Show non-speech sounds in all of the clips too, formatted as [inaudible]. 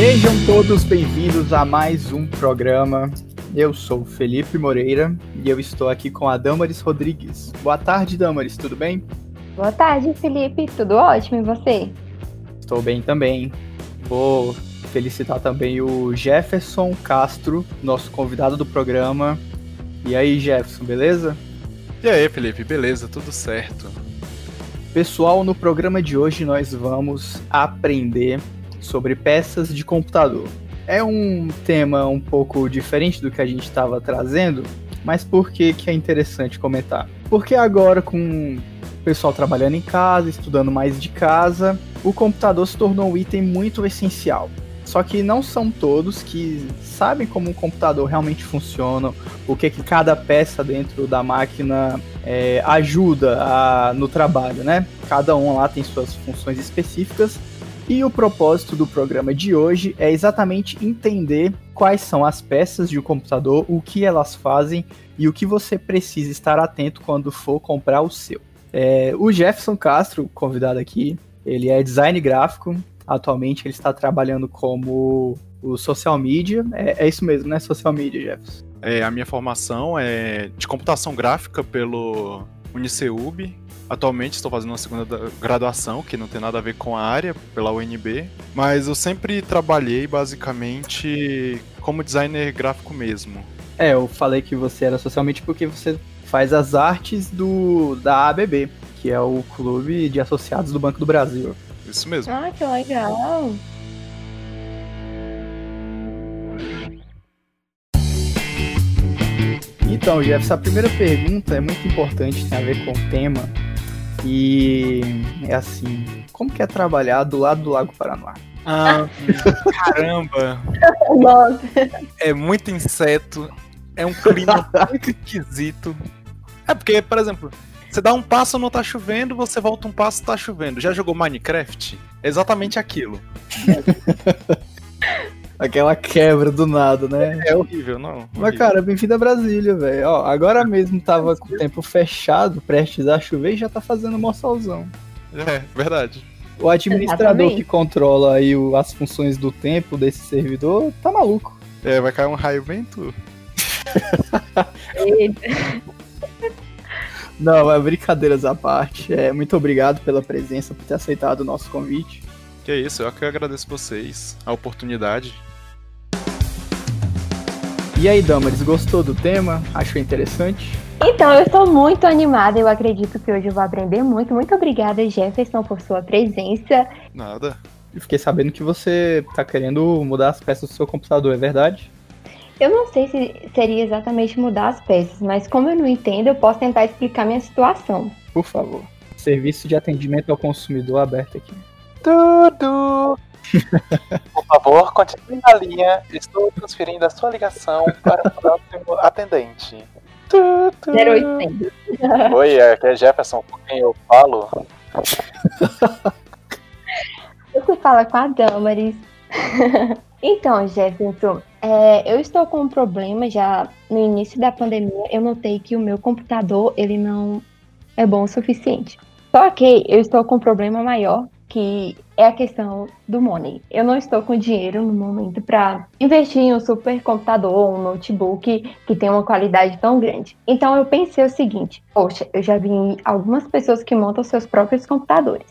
Sejam todos bem-vindos a mais um programa. Eu sou Felipe Moreira e eu estou aqui com a Damaris Rodrigues. Boa tarde, Damaris, tudo bem? Boa tarde, Felipe. Tudo ótimo e você? Estou bem também. Vou felicitar também o Jefferson Castro, nosso convidado do programa. E aí, Jefferson, beleza? E aí, Felipe, beleza? Tudo certo. Pessoal, no programa de hoje nós vamos aprender sobre peças de computador. É um tema um pouco diferente do que a gente estava trazendo, mas por que, que é interessante comentar? Porque agora, com o pessoal trabalhando em casa, estudando mais de casa, o computador se tornou um item muito essencial. Só que não são todos que sabem como um computador realmente funciona, o que, que cada peça dentro da máquina é, ajuda a, no trabalho, né? Cada um lá tem suas funções específicas e o propósito do programa de hoje é exatamente entender quais são as peças de um computador, o que elas fazem e o que você precisa estar atento quando for comprar o seu. É, o Jefferson Castro, convidado aqui, ele é design gráfico, Atualmente ele está trabalhando como o social media. É, é isso mesmo, né? Social media, Jefferson. É, a minha formação é de computação gráfica pelo Uniceub. Atualmente estou fazendo uma segunda graduação, que não tem nada a ver com a área, pela UNB. Mas eu sempre trabalhei basicamente como designer gráfico mesmo. É, eu falei que você era socialmente porque você faz as artes do da ABB, que é o Clube de Associados do Banco do Brasil. Isso mesmo. Ah, que legal. Então, Jeff, a primeira pergunta é muito importante, tem a ver com o tema. E é assim, como que é trabalhar do lado do Lago Paranoá? Ah, caramba! Nossa. É muito inseto, é um clima [laughs] muito esquisito. É porque, por exemplo, você dá um passo, não tá chovendo, você volta um passo, tá chovendo. Já jogou Minecraft? É exatamente aquilo. [laughs] Aquela quebra do nada, né? É horrível, não. Horrível. Mas, cara, bem-vindo a Brasília, velho. Ó, agora mesmo tava com o tempo fechado, prestes a chover e já tá fazendo mó solzão. É, verdade. O administrador Exatamente. que controla aí o, as funções do tempo desse servidor tá maluco. É, vai cair um raio bem tu. Não, mas brincadeiras à parte. É, muito obrigado pela presença, por ter aceitado o nosso convite. Que é isso, eu que agradeço vocês a oportunidade. E aí, Damaris, gostou do tema? Achou interessante? Então, eu estou muito animada. Eu acredito que hoje eu vou aprender muito. Muito obrigada, Jefferson, por sua presença. Nada. Eu fiquei sabendo que você está querendo mudar as peças do seu computador, é verdade? Eu não sei se seria exatamente mudar as peças, mas como eu não entendo, eu posso tentar explicar minha situação. Por favor. Serviço de atendimento ao consumidor aberto aqui. Tudo! Por favor, continue na linha. Estou transferindo a sua ligação para o próximo atendente. 0800. Oi, aqui é Jefferson, com quem eu falo? Você fala com a Damaris. Então, Jefferson, é, eu estou com um problema já no início da pandemia. Eu notei que o meu computador ele não é bom o suficiente. Só que eu estou com um problema maior, que é a questão do money. Eu não estou com dinheiro no momento para investir em um super computador, um notebook que tem uma qualidade tão grande. Então eu pensei o seguinte: poxa, eu já vi algumas pessoas que montam seus próprios computadores.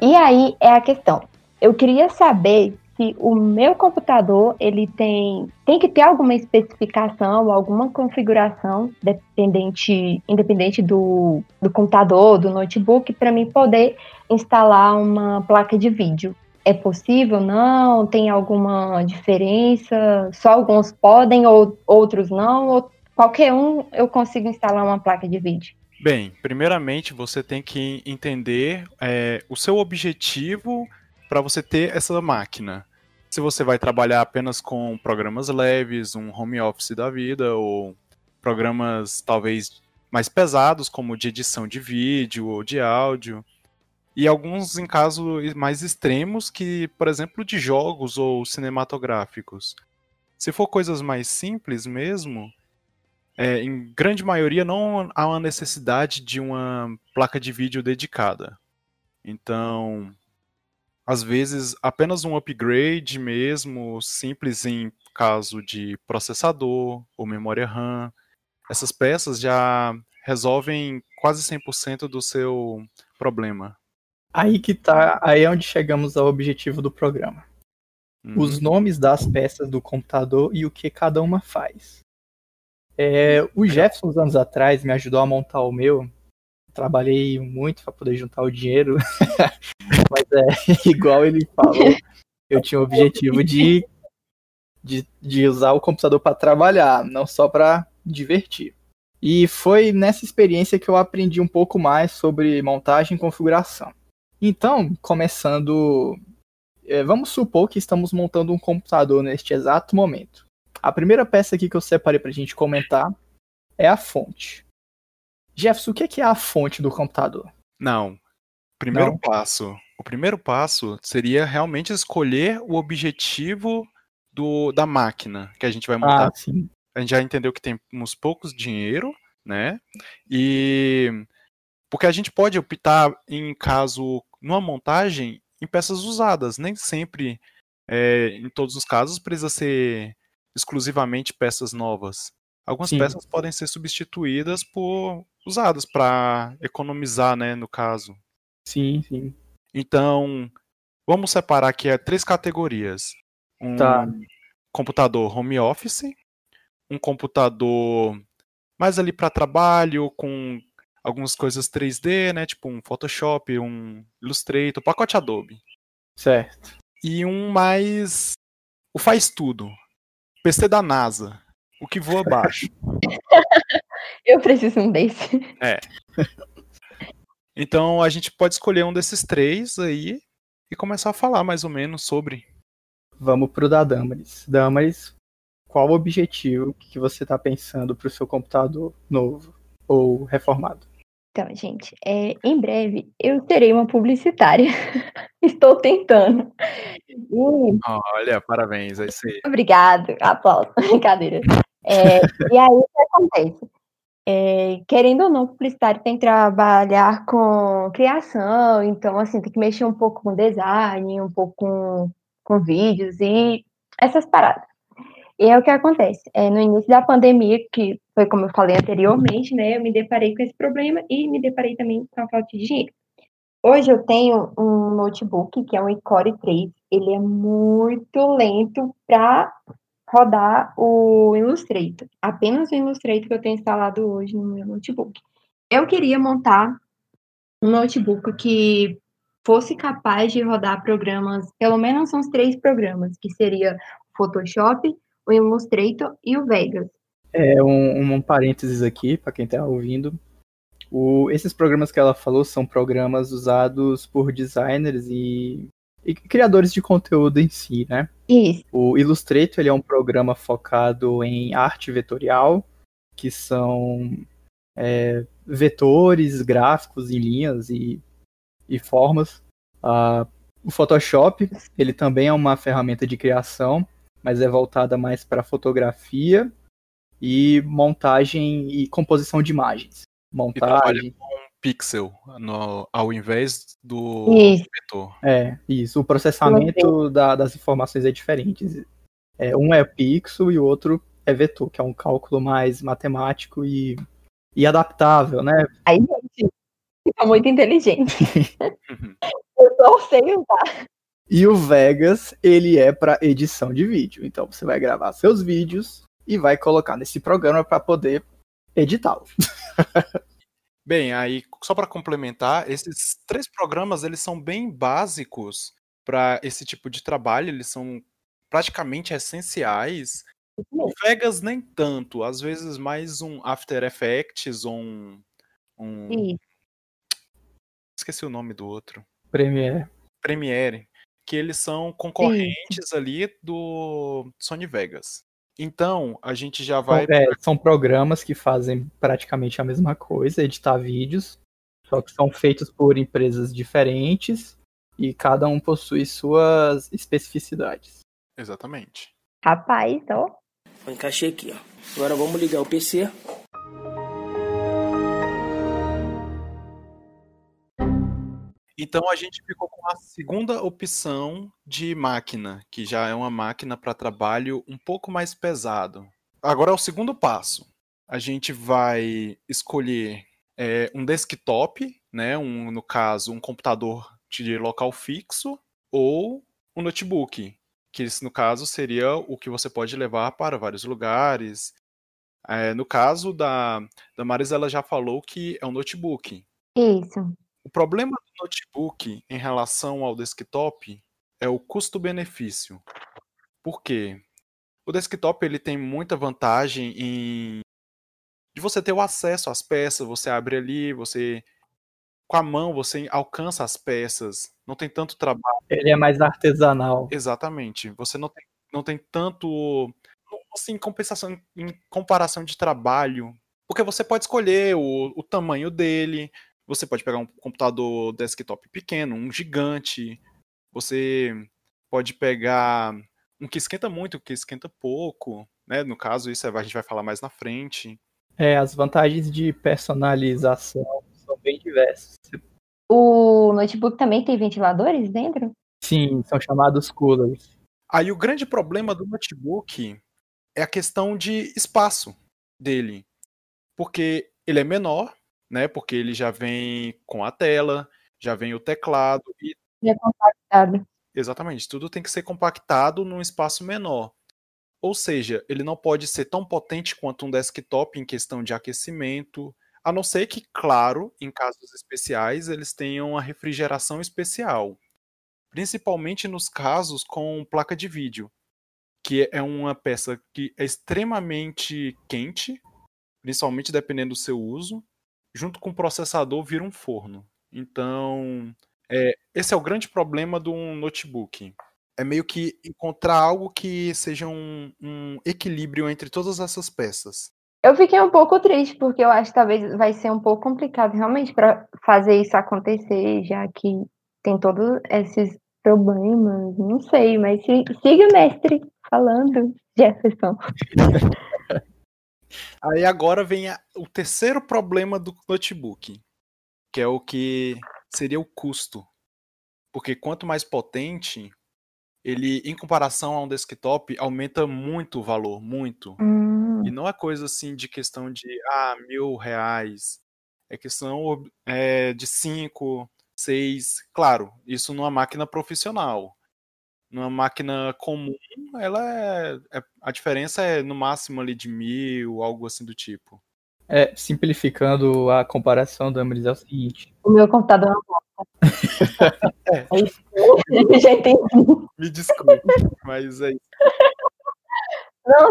E aí é a questão. Eu queria saber que o meu computador ele tem tem que ter alguma especificação, alguma configuração dependente, independente do, do computador, do notebook, para mim poder instalar uma placa de vídeo. É possível? Não? Tem alguma diferença? Só alguns podem ou outros não? Ou qualquer um eu consigo instalar uma placa de vídeo? Bem, primeiramente você tem que entender é, o seu objetivo para você ter essa máquina se você vai trabalhar apenas com programas leves, um home office da vida, ou programas talvez mais pesados, como de edição de vídeo ou de áudio, e alguns em casos mais extremos, que, por exemplo, de jogos ou cinematográficos. Se for coisas mais simples mesmo, é, em grande maioria não há uma necessidade de uma placa de vídeo dedicada. Então, às vezes apenas um upgrade mesmo, simples em caso de processador ou memória RAM. Essas peças já resolvem quase 100% do seu problema. Aí que tá, aí é onde chegamos ao objetivo do programa. Uhum. Os nomes das peças do computador e o que cada uma faz. É, o Jefferson, uns anos atrás, me ajudou a montar o meu. Trabalhei muito para poder juntar o dinheiro, [laughs] mas é [laughs] igual ele falou, eu tinha o objetivo de, de, de usar o computador para trabalhar, não só para divertir. E foi nessa experiência que eu aprendi um pouco mais sobre montagem e configuração. Então, começando, é, vamos supor que estamos montando um computador neste exato momento. A primeira peça aqui que eu separei para a gente comentar é a fonte. Jefferson, o que é a fonte do computador? Não. Primeiro Não. passo. O primeiro passo seria realmente escolher o objetivo do, da máquina que a gente vai montar. Ah, sim a gente já entendeu que temos poucos dinheiro, né? E porque a gente pode optar em caso numa montagem em peças usadas, nem sempre é, em todos os casos precisa ser exclusivamente peças novas. Algumas sim. peças podem ser substituídas por usadas para economizar, né, no caso. Sim, sim. Então, vamos separar aqui três categorias. Um tá. computador home office, um computador mais ali para trabalho, com algumas coisas 3D, né? Tipo um Photoshop, um Illustrator, pacote Adobe. Certo. E um mais. O faz tudo. PC da NASA. O que voa baixo. [laughs] Eu preciso um desse. É. [laughs] Então a gente pode escolher um desses três aí e começar a falar mais ou menos sobre. Vamos pro da Damaris. Damaris, qual o objetivo que você está pensando para o seu computador novo ou reformado? Então, gente, é, em breve eu terei uma publicitária. [laughs] Estou tentando. E... Olha, parabéns, é isso aí. Obrigado, aplauso, brincadeira. É, e aí, o que acontece? É, querendo ou não, publicitário tem que trabalhar com criação, então, assim, tem que mexer um pouco com design, um pouco com, com vídeos e essas paradas. E é o que acontece. É, no início da pandemia, que foi como eu falei anteriormente, né, eu me deparei com esse problema e me deparei também com a falta de dinheiro. Hoje eu tenho um notebook que é um iCore 3. Ele é muito lento para rodar o Illustrator. Apenas o Illustrator que eu tenho instalado hoje no meu notebook. Eu queria montar um notebook que fosse capaz de rodar programas, pelo menos uns três programas, que seria Photoshop, o Illustrator e o Vegas. É, um, um parênteses aqui, para quem está ouvindo. O, esses programas que ela falou são programas usados por designers e, e, criadores de conteúdo em si, né? Isso. O Illustrator ele é um programa focado em arte vetorial, que são é, vetores gráficos em linhas e, e formas. Uh, o Photoshop ele também é uma ferramenta de criação mas é voltada mais para fotografia e montagem e composição de imagens. Montagem. com pixel no, ao invés do isso. vetor. É, isso. O processamento da, das informações é diferente. É, um é pixel e o outro é vetor, que é um cálculo mais matemático e, e adaptável, né? Aí, gente, fica muito inteligente. [laughs] Eu só sei usar. E o Vegas, ele é para edição de vídeo. Então você vai gravar seus vídeos e vai colocar nesse programa para poder editá-lo. [laughs] Bem, aí só para complementar, esses três programas eles são bem básicos para esse tipo de trabalho, eles são praticamente essenciais. O Vegas nem tanto, às vezes mais um After Effects ou um, um... esqueci o nome do outro. Premiere. Premiere que eles são concorrentes Sim. ali do Sony Vegas. Então, a gente já vai. É, são programas que fazem praticamente a mesma coisa, editar vídeos, só que são feitos por empresas diferentes e cada um possui suas especificidades. Exatamente. Rapaz, ó. Encaixei aqui, ó. Agora vamos ligar o PC. Então a gente ficou com a segunda opção de máquina, que já é uma máquina para trabalho um pouco mais pesado. Agora é o segundo passo. A gente vai escolher é, um desktop, né? Um, no caso, um computador de local fixo, ou um notebook, que no caso seria o que você pode levar para vários lugares. É, no caso da, da Marisa, ela já falou que é um notebook. Isso. O problema do notebook em relação ao desktop é o custo-benefício. Por quê? O desktop ele tem muita vantagem em de você ter o acesso às peças, você abre ali, você com a mão você alcança as peças, não tem tanto trabalho. Ele é mais artesanal. Exatamente. Você não tem, não tem tanto assim, compensação em comparação de trabalho, porque você pode escolher o, o tamanho dele, você pode pegar um computador desktop pequeno, um gigante, você pode pegar um que esquenta muito, um que esquenta pouco, né? No caso, isso a gente vai falar mais na frente. É, as vantagens de personalização são bem diversas. O notebook também tem ventiladores dentro? Sim, são chamados coolers. Aí o grande problema do notebook é a questão de espaço dele. Porque ele é menor, né? Porque ele já vem com a tela, já vem o teclado e. É compactado. Exatamente, tudo tem que ser compactado num espaço menor. Ou seja, ele não pode ser tão potente quanto um desktop em questão de aquecimento, a não ser que, claro, em casos especiais, eles tenham a refrigeração especial. Principalmente nos casos com placa de vídeo, que é uma peça que é extremamente quente, principalmente dependendo do seu uso, junto com o processador vira um forno. Então, é, esse é o grande problema de um notebook é meio que encontrar algo que seja um, um equilíbrio entre todas essas peças. Eu fiquei um pouco triste, porque eu acho que talvez vai ser um pouco complicado realmente para fazer isso acontecer, já que tem todos esses problemas. Não sei, mas siga o mestre falando, Jefferson. [laughs] Aí agora vem a, o terceiro problema do notebook, que é o que seria o custo. Porque quanto mais potente, ele, em comparação a um desktop, aumenta muito o valor, muito. Hum. E não é coisa assim de questão de, ah, mil reais. É questão é, de cinco, seis. Claro, isso numa máquina profissional. Numa máquina comum, ela é, é a diferença é no máximo ali de mil, algo assim do tipo. É, simplificando a comparação, Damaris, é o seguinte. O meu computador é uma [laughs] é. é isso. Já entendi. Me desculpe, mas é isso. Não,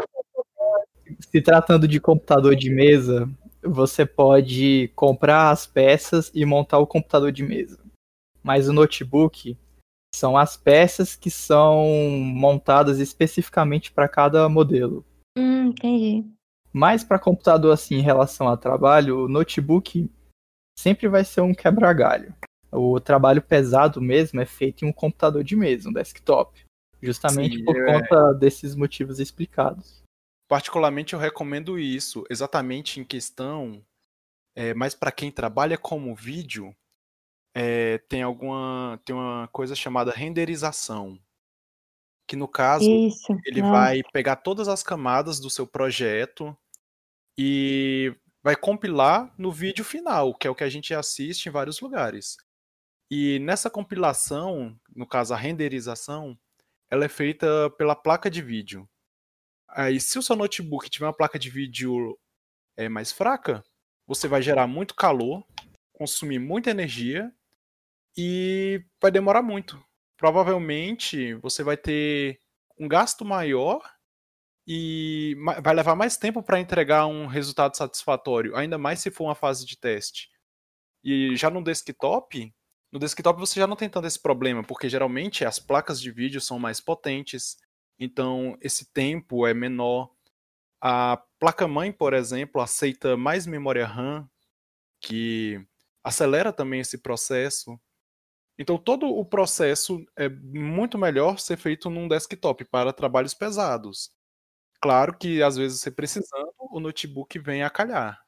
Se tratando de computador de mesa, você pode comprar as peças e montar o computador de mesa. Mas o notebook são as peças que são montadas especificamente para cada modelo. Hum, entendi. Mas para computador assim em relação a trabalho, o notebook sempre vai ser um quebra-galho. O trabalho pesado mesmo é feito em um computador de mesa, um desktop. Justamente Sim, por é... conta desses motivos explicados. Particularmente eu recomendo isso, exatamente em questão, é, mas para quem trabalha como vídeo, é, tem alguma tem uma coisa chamada renderização, que no caso isso, ele vai pegar todas as camadas do seu projeto e vai compilar no vídeo final, que é o que a gente assiste em vários lugares. E nessa compilação, no caso a renderização, ela é feita pela placa de vídeo. Aí, se o seu notebook tiver uma placa de vídeo é, mais fraca, você vai gerar muito calor, consumir muita energia e vai demorar muito. Provavelmente você vai ter um gasto maior e vai levar mais tempo para entregar um resultado satisfatório, ainda mais se for uma fase de teste. E já no desktop, no desktop você já não tem tanto esse problema, porque geralmente as placas de vídeo são mais potentes, então esse tempo é menor. A placa-mãe, por exemplo, aceita mais memória RAM, que acelera também esse processo. Então todo o processo é muito melhor ser feito num desktop para trabalhos pesados. Claro que às vezes você precisando, o notebook vem a calhar.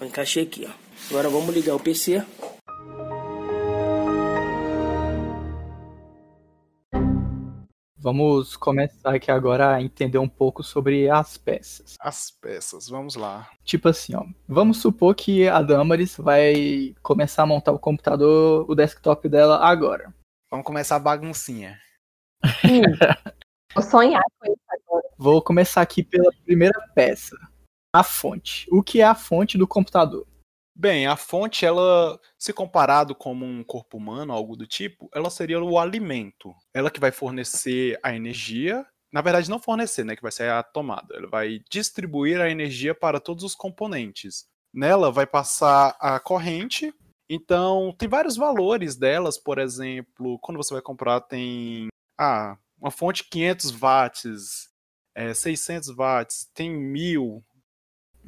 Encaixei aqui, ó. Agora vamos ligar o PC Vamos começar aqui agora a entender um pouco sobre as peças. As peças, vamos lá. Tipo assim, ó. Vamos supor que a Damaris vai começar a montar o computador, o desktop dela agora. Vamos começar a baguncinha. Vou sonhar com isso agora. Vou começar aqui pela primeira peça. A fonte. O que é a fonte do computador? Bem, a fonte, ela, se comparado como um corpo humano, algo do tipo, ela seria o alimento. Ela que vai fornecer a energia, na verdade não fornecer, né, que vai ser a tomada. Ela vai distribuir a energia para todos os componentes. Nela vai passar a corrente. Então, tem vários valores delas, por exemplo, quando você vai comprar tem ah, uma fonte 500 watts, é, 600 watts, tem 1000.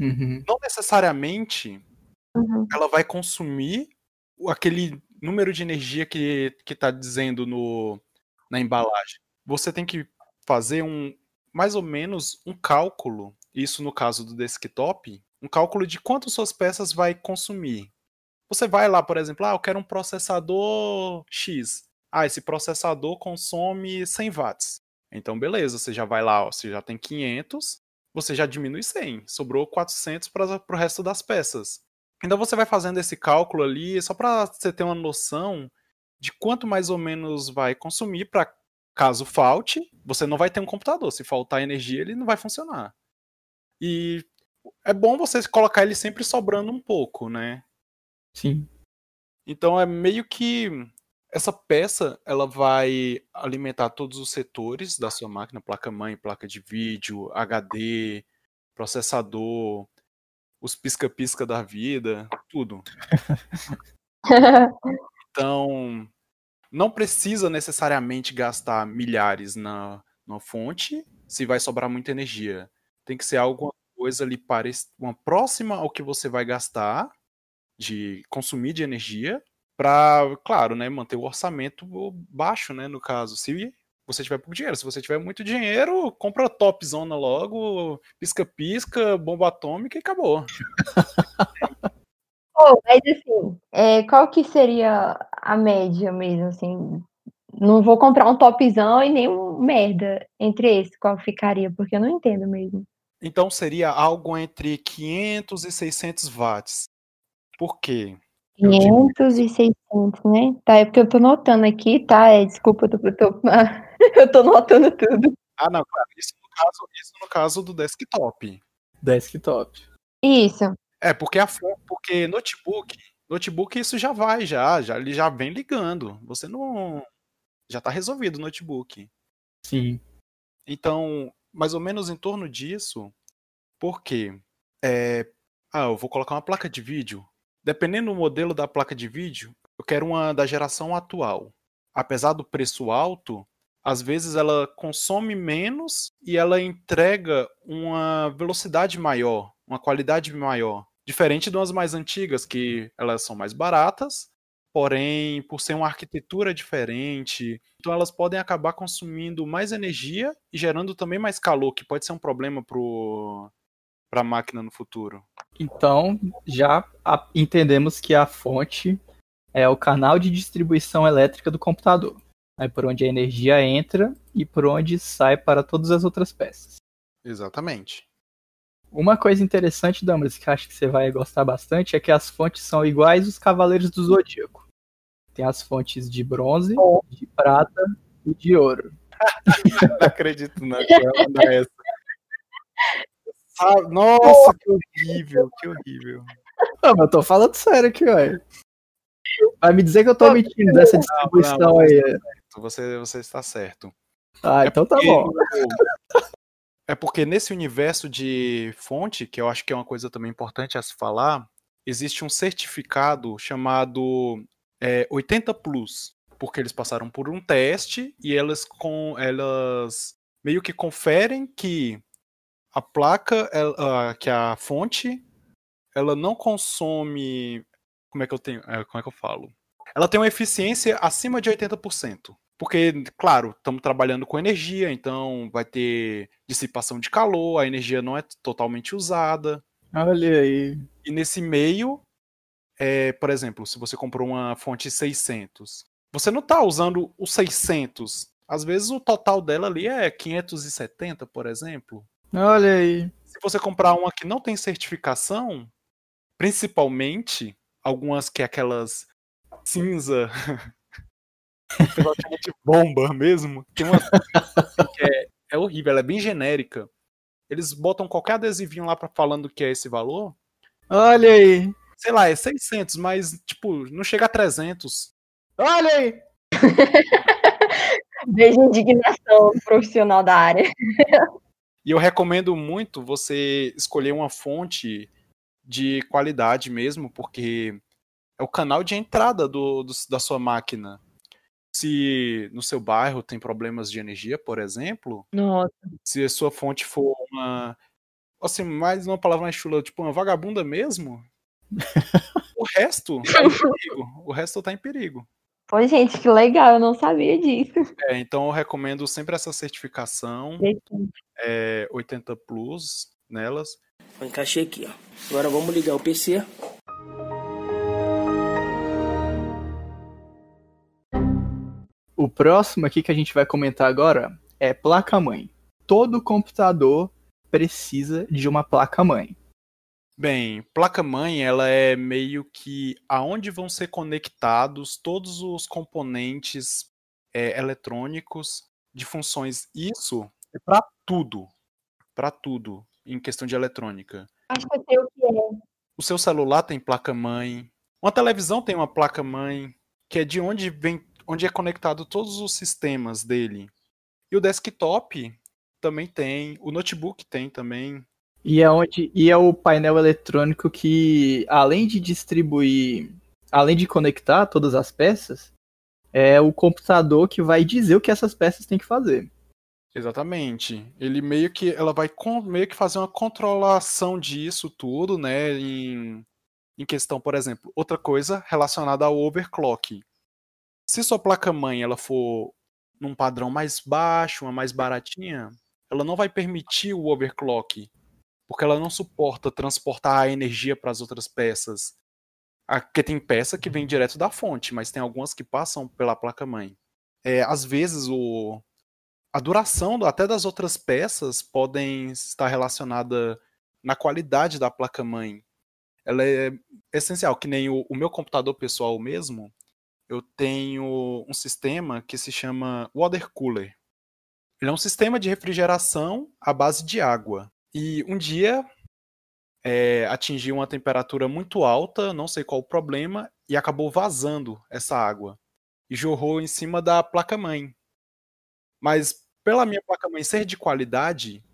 Uhum. Não necessariamente Uhum. ela vai consumir aquele número de energia que está dizendo no, na embalagem. Você tem que fazer um mais ou menos um cálculo, isso no caso do desktop, um cálculo de quanto suas peças vai consumir. Você vai lá, por exemplo, ah, eu quero um processador X. Ah, esse processador consome 100 watts. Então, beleza, você já vai lá, ó, você já tem 500, você já diminui 100, sobrou 400 para o resto das peças. Então você vai fazendo esse cálculo ali, só para você ter uma noção de quanto mais ou menos vai consumir para caso falte, você não vai ter um computador. Se faltar energia, ele não vai funcionar. E é bom você colocar ele sempre sobrando um pouco, né? Sim. Então é meio que essa peça ela vai alimentar todos os setores da sua máquina, placa-mãe, placa de vídeo, HD, processador, os pisca-pisca da vida, tudo. [laughs] Então, não precisa necessariamente gastar milhares na, na fonte se vai sobrar muita energia. Tem que ser alguma coisa ali parec- uma próxima ao que você vai gastar de consumir de energia para, claro, né, manter o orçamento baixo, né, no caso. Se você tiver pouco dinheiro, se você tiver muito dinheiro, compra top zona logo, pisca-pisca, bomba atômica e acabou. Pô, [laughs] mas assim, é, qual que seria a média mesmo, assim? Não vou comprar um topzão e nem um merda entre esse, qual ficaria? Porque eu não entendo mesmo. Então seria algo entre 500 e 600 watts. Por quê? 500 e 600, né? Tá, é porque eu tô notando aqui, tá? É, desculpa, eu tô, tô, [laughs] [laughs] eu tô notando tudo. Ah, não, claro, isso no caso, isso no caso do desktop. Desktop. Isso. É, porque a porque notebook, notebook isso já vai já, já ele já vem ligando. Você não já tá resolvido o notebook. Sim. Então, mais ou menos em torno disso, porque é, ah, eu vou colocar uma placa de vídeo. Dependendo do modelo da placa de vídeo, eu quero uma da geração atual. Apesar do preço alto, às vezes ela consome menos e ela entrega uma velocidade maior, uma qualidade maior. Diferente de umas mais antigas, que elas são mais baratas, porém, por ser uma arquitetura diferente, então elas podem acabar consumindo mais energia e gerando também mais calor, que pode ser um problema para a máquina no futuro. Então, já entendemos que a fonte é o canal de distribuição elétrica do computador. É por onde a energia entra e por onde sai para todas as outras peças. Exatamente. Uma coisa interessante, Damaris, que eu acho que você vai gostar bastante, é que as fontes são iguais os Cavaleiros do Zodíaco. Tem as fontes de bronze, de prata e de ouro. Não [laughs] acredito não que mandar essa. [laughs] Ah, Nossa, que horrível, que horrível. Não, mas eu tô falando sério aqui, velho. Vai me dizer que eu tô mentindo dessa distribuição não, aí. Você, você está certo. Ah, então tá porque- bom. É porque nesse universo de fonte, que eu acho que é uma coisa também importante a se falar, existe um certificado chamado é, 80 Plus, porque eles passaram por um teste e elas com elas meio que conferem que a placa, ela- ah, que a fonte, ela não consome, como é que eu tenho, é, como é que eu falo? Ela tem uma eficiência acima de 80%. Porque, claro, estamos trabalhando com energia, então vai ter dissipação de calor, a energia não é totalmente usada. Olha aí. E nesse meio, é, por exemplo, se você comprou uma fonte 600, você não está usando os 600 Às vezes o total dela ali é 570, por exemplo. Olha aí. Se você comprar uma que não tem certificação, principalmente algumas que é aquelas cinza, [laughs] de bomba mesmo, tem uma que é, é horrível, ela é bem genérica. Eles botam qualquer adesivinho lá para falando que é esse valor. Olha aí. Sei lá, é 600, mas tipo, não chega a 300. Olha aí. [laughs] Veja indignação profissional da área. E eu recomendo muito você escolher uma fonte de qualidade mesmo, porque é o canal de entrada do, do, da sua máquina. Se no seu bairro tem problemas de energia, por exemplo, Nossa. se a sua fonte for uma. Assim, mais uma palavra mais chula, tipo uma vagabunda mesmo, o resto [laughs] tá em perigo. O resto tá em perigo. Pô, gente, que legal, eu não sabia disso. É, então eu recomendo sempre essa certificação é, 80 Plus nelas. Eu encaixei aqui, ó. Agora vamos ligar o PC. O próximo aqui que a gente vai comentar agora é placa-mãe. Todo computador precisa de uma placa-mãe. Bem, placa-mãe, ela é meio que aonde vão ser conectados todos os componentes é, eletrônicos de funções. Isso é para tudo, para tudo em questão de eletrônica. Acho que eu sei o que é. O seu celular tem placa-mãe, uma televisão tem uma placa-mãe, que é de onde vem, onde é conectado todos os sistemas dele. E o desktop também tem, o notebook tem também. E é onde e é o painel eletrônico que, além de distribuir, além de conectar todas as peças, é o computador que vai dizer o que essas peças têm que fazer. Exatamente. Ele meio que ela vai meio que fazer uma controlação disso tudo, né, em, em questão, por exemplo, outra coisa relacionada ao overclock. Se sua placa-mãe ela for num padrão mais baixo, uma mais baratinha, ela não vai permitir o overclock porque ela não suporta transportar a energia para as outras peças. Porque tem peça que vem direto da fonte, mas tem algumas que passam pela placa-mãe. É, às vezes o, a duração até das outras peças podem estar relacionada na qualidade da placa-mãe. Ela é essencial, que nem o, o meu computador pessoal mesmo, eu tenho um sistema que se chama water cooler. Ele é um sistema de refrigeração à base de água. E um dia é, atingiu uma temperatura muito alta, não sei qual o problema, e acabou vazando essa água. E jorrou em cima da placa-mãe. Mas pela minha placa-mãe ser de qualidade,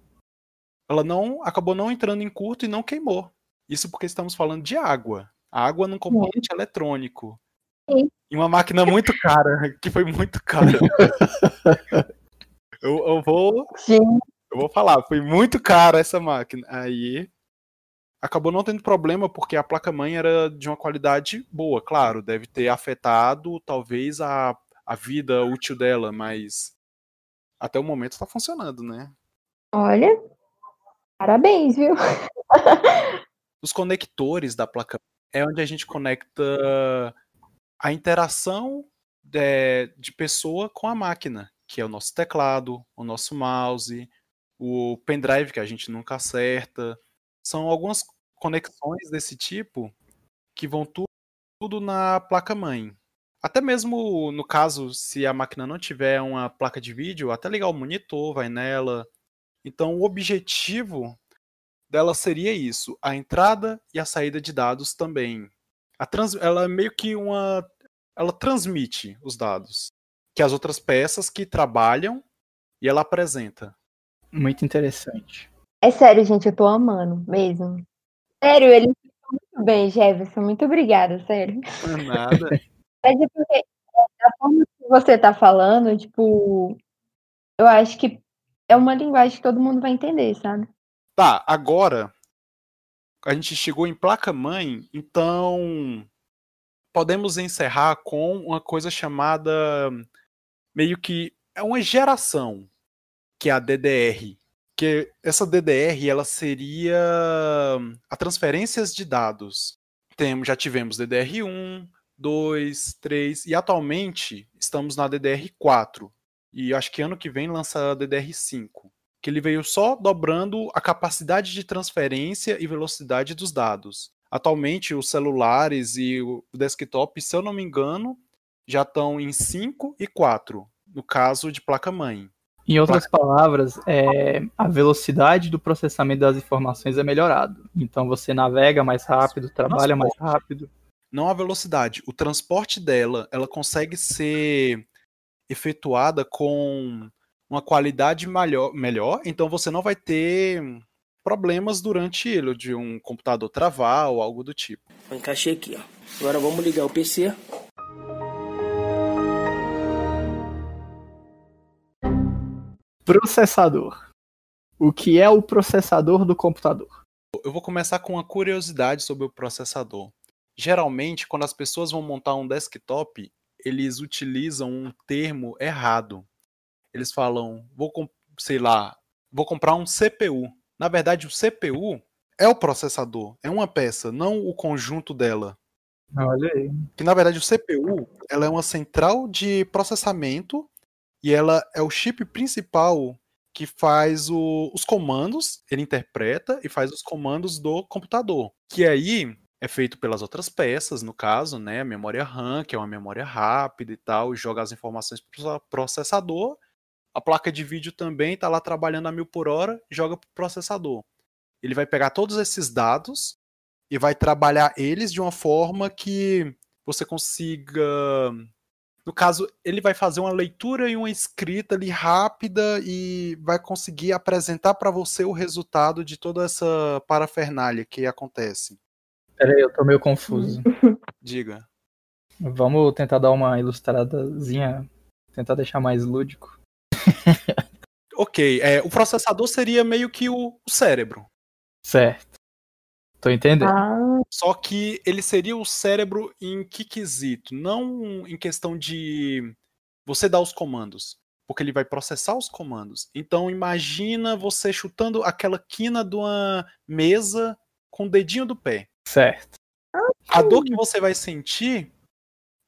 ela não acabou não entrando em curto e não queimou. Isso porque estamos falando de água. A água num componente Sim. eletrônico. Sim. E uma máquina muito cara, que foi muito cara. eu, eu vou Sim. Eu vou falar, foi muito cara essa máquina. Aí acabou não tendo problema porque a placa-mãe era de uma qualidade boa, claro, deve ter afetado talvez a, a vida útil dela, mas até o momento está funcionando, né? Olha, parabéns, viu? [laughs] Os conectores da placa é onde a gente conecta a interação de, de pessoa com a máquina, que é o nosso teclado, o nosso mouse, o pendrive que a gente nunca acerta. São algumas conexões desse tipo que vão tu tudo na placa-mãe. Até mesmo no caso, se a máquina não tiver uma placa de vídeo, até ligar o monitor, vai nela. Então, o objetivo dela seria isso: a entrada e a saída de dados também. Trans, ela é meio que uma. Ela transmite os dados, que as outras peças que trabalham e ela apresenta. Muito interessante. É sério, gente, eu tô amando mesmo. Sério, ele muito bem, Jefferson. Muito obrigada, sério. Não é nada. [laughs] Mas é porque a forma que você tá falando, tipo, eu acho que é uma linguagem que todo mundo vai entender, sabe? Tá, agora a gente chegou em placa-mãe, então podemos encerrar com uma coisa chamada meio que é uma geração que é a DDR. Que essa DDR ela seria a transferências de dados. Temos, já tivemos DDR1, 2, 3 e atualmente estamos na DDR4. e acho que ano que vem lança a DDR5, que ele veio só dobrando a capacidade de transferência e velocidade dos dados. Atualmente, os celulares e o desktop, se eu não me engano, já estão em 5 e 4, no caso de placa-mãe. Em outras palavras, é, a velocidade do processamento das informações é melhorado. Então você navega mais rápido, trabalha mais rápido. Não a velocidade, o transporte dela, ela consegue ser efetuada com uma qualidade melhor, melhor, então você não vai ter problemas durante ele, de um computador travar ou algo do tipo. Encaixei aqui, ó. Agora vamos ligar o PC. Processador. O que é o processador do computador? Eu vou começar com uma curiosidade sobre o processador. Geralmente, quando as pessoas vão montar um desktop, eles utilizam um termo errado. Eles falam, vou, sei lá, vou comprar um CPU. Na verdade, o CPU é o processador, é uma peça, não o conjunto dela. Olha aí. Que na verdade o CPU, ela é uma central de processamento e ela é o chip principal que faz o, os comandos, ele interpreta e faz os comandos do computador. Que aí é feito pelas outras peças, no caso, né? A memória RAM, que é uma memória rápida e tal, e joga as informações para o processador. A placa de vídeo também está lá trabalhando a mil por hora, joga para o processador. Ele vai pegar todos esses dados e vai trabalhar eles de uma forma que você consiga no caso, ele vai fazer uma leitura e uma escrita ali rápida e vai conseguir apresentar para você o resultado de toda essa parafernália que acontece. Peraí, eu tô meio confuso. [laughs] Diga. Vamos tentar dar uma ilustradazinha, tentar deixar mais lúdico. [laughs] ok, é, o processador seria meio que o, o cérebro. Certo. Tô entendendo. Ah, Só que ele seria o cérebro em que quesito? Não em questão de você dar os comandos, porque ele vai processar os comandos. Então imagina você chutando aquela quina de uma mesa com o dedinho do pé. Certo. A dor que você vai sentir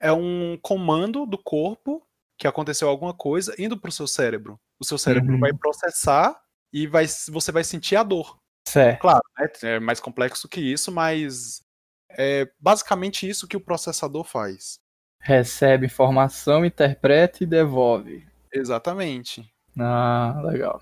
é um comando do corpo que aconteceu alguma coisa indo para o seu cérebro. O seu cérebro Uhum. vai processar e vai, você vai sentir a dor. Certo. Claro, né, é mais complexo que isso, mas é basicamente isso que o processador faz. Recebe informação, interpreta e devolve. Exatamente. Ah, legal.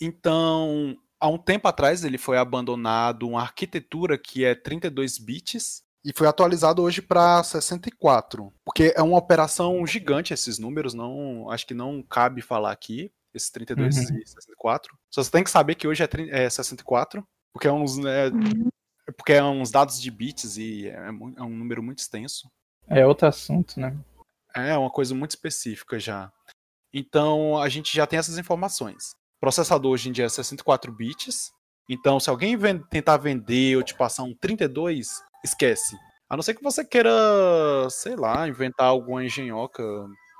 Então, há um tempo atrás ele foi abandonado uma arquitetura que é 32 bits e foi atualizado hoje para 64, porque é uma operação gigante esses números, não acho que não cabe falar aqui esses 32 Uhum. e 64. Só você tem que saber que hoje é, 30 é 64, porque é uns né, porque é uns dados de bits e é, é um número muito extenso. É outro assunto, né? É uma coisa muito específica já. Então a gente já tem essas informações. O processador hoje em dia é 64 bits. Então, se alguém ven- tentar vender ou te passar um 32, esquece. A não ser que você queira, sei lá, inventar alguma engenhoca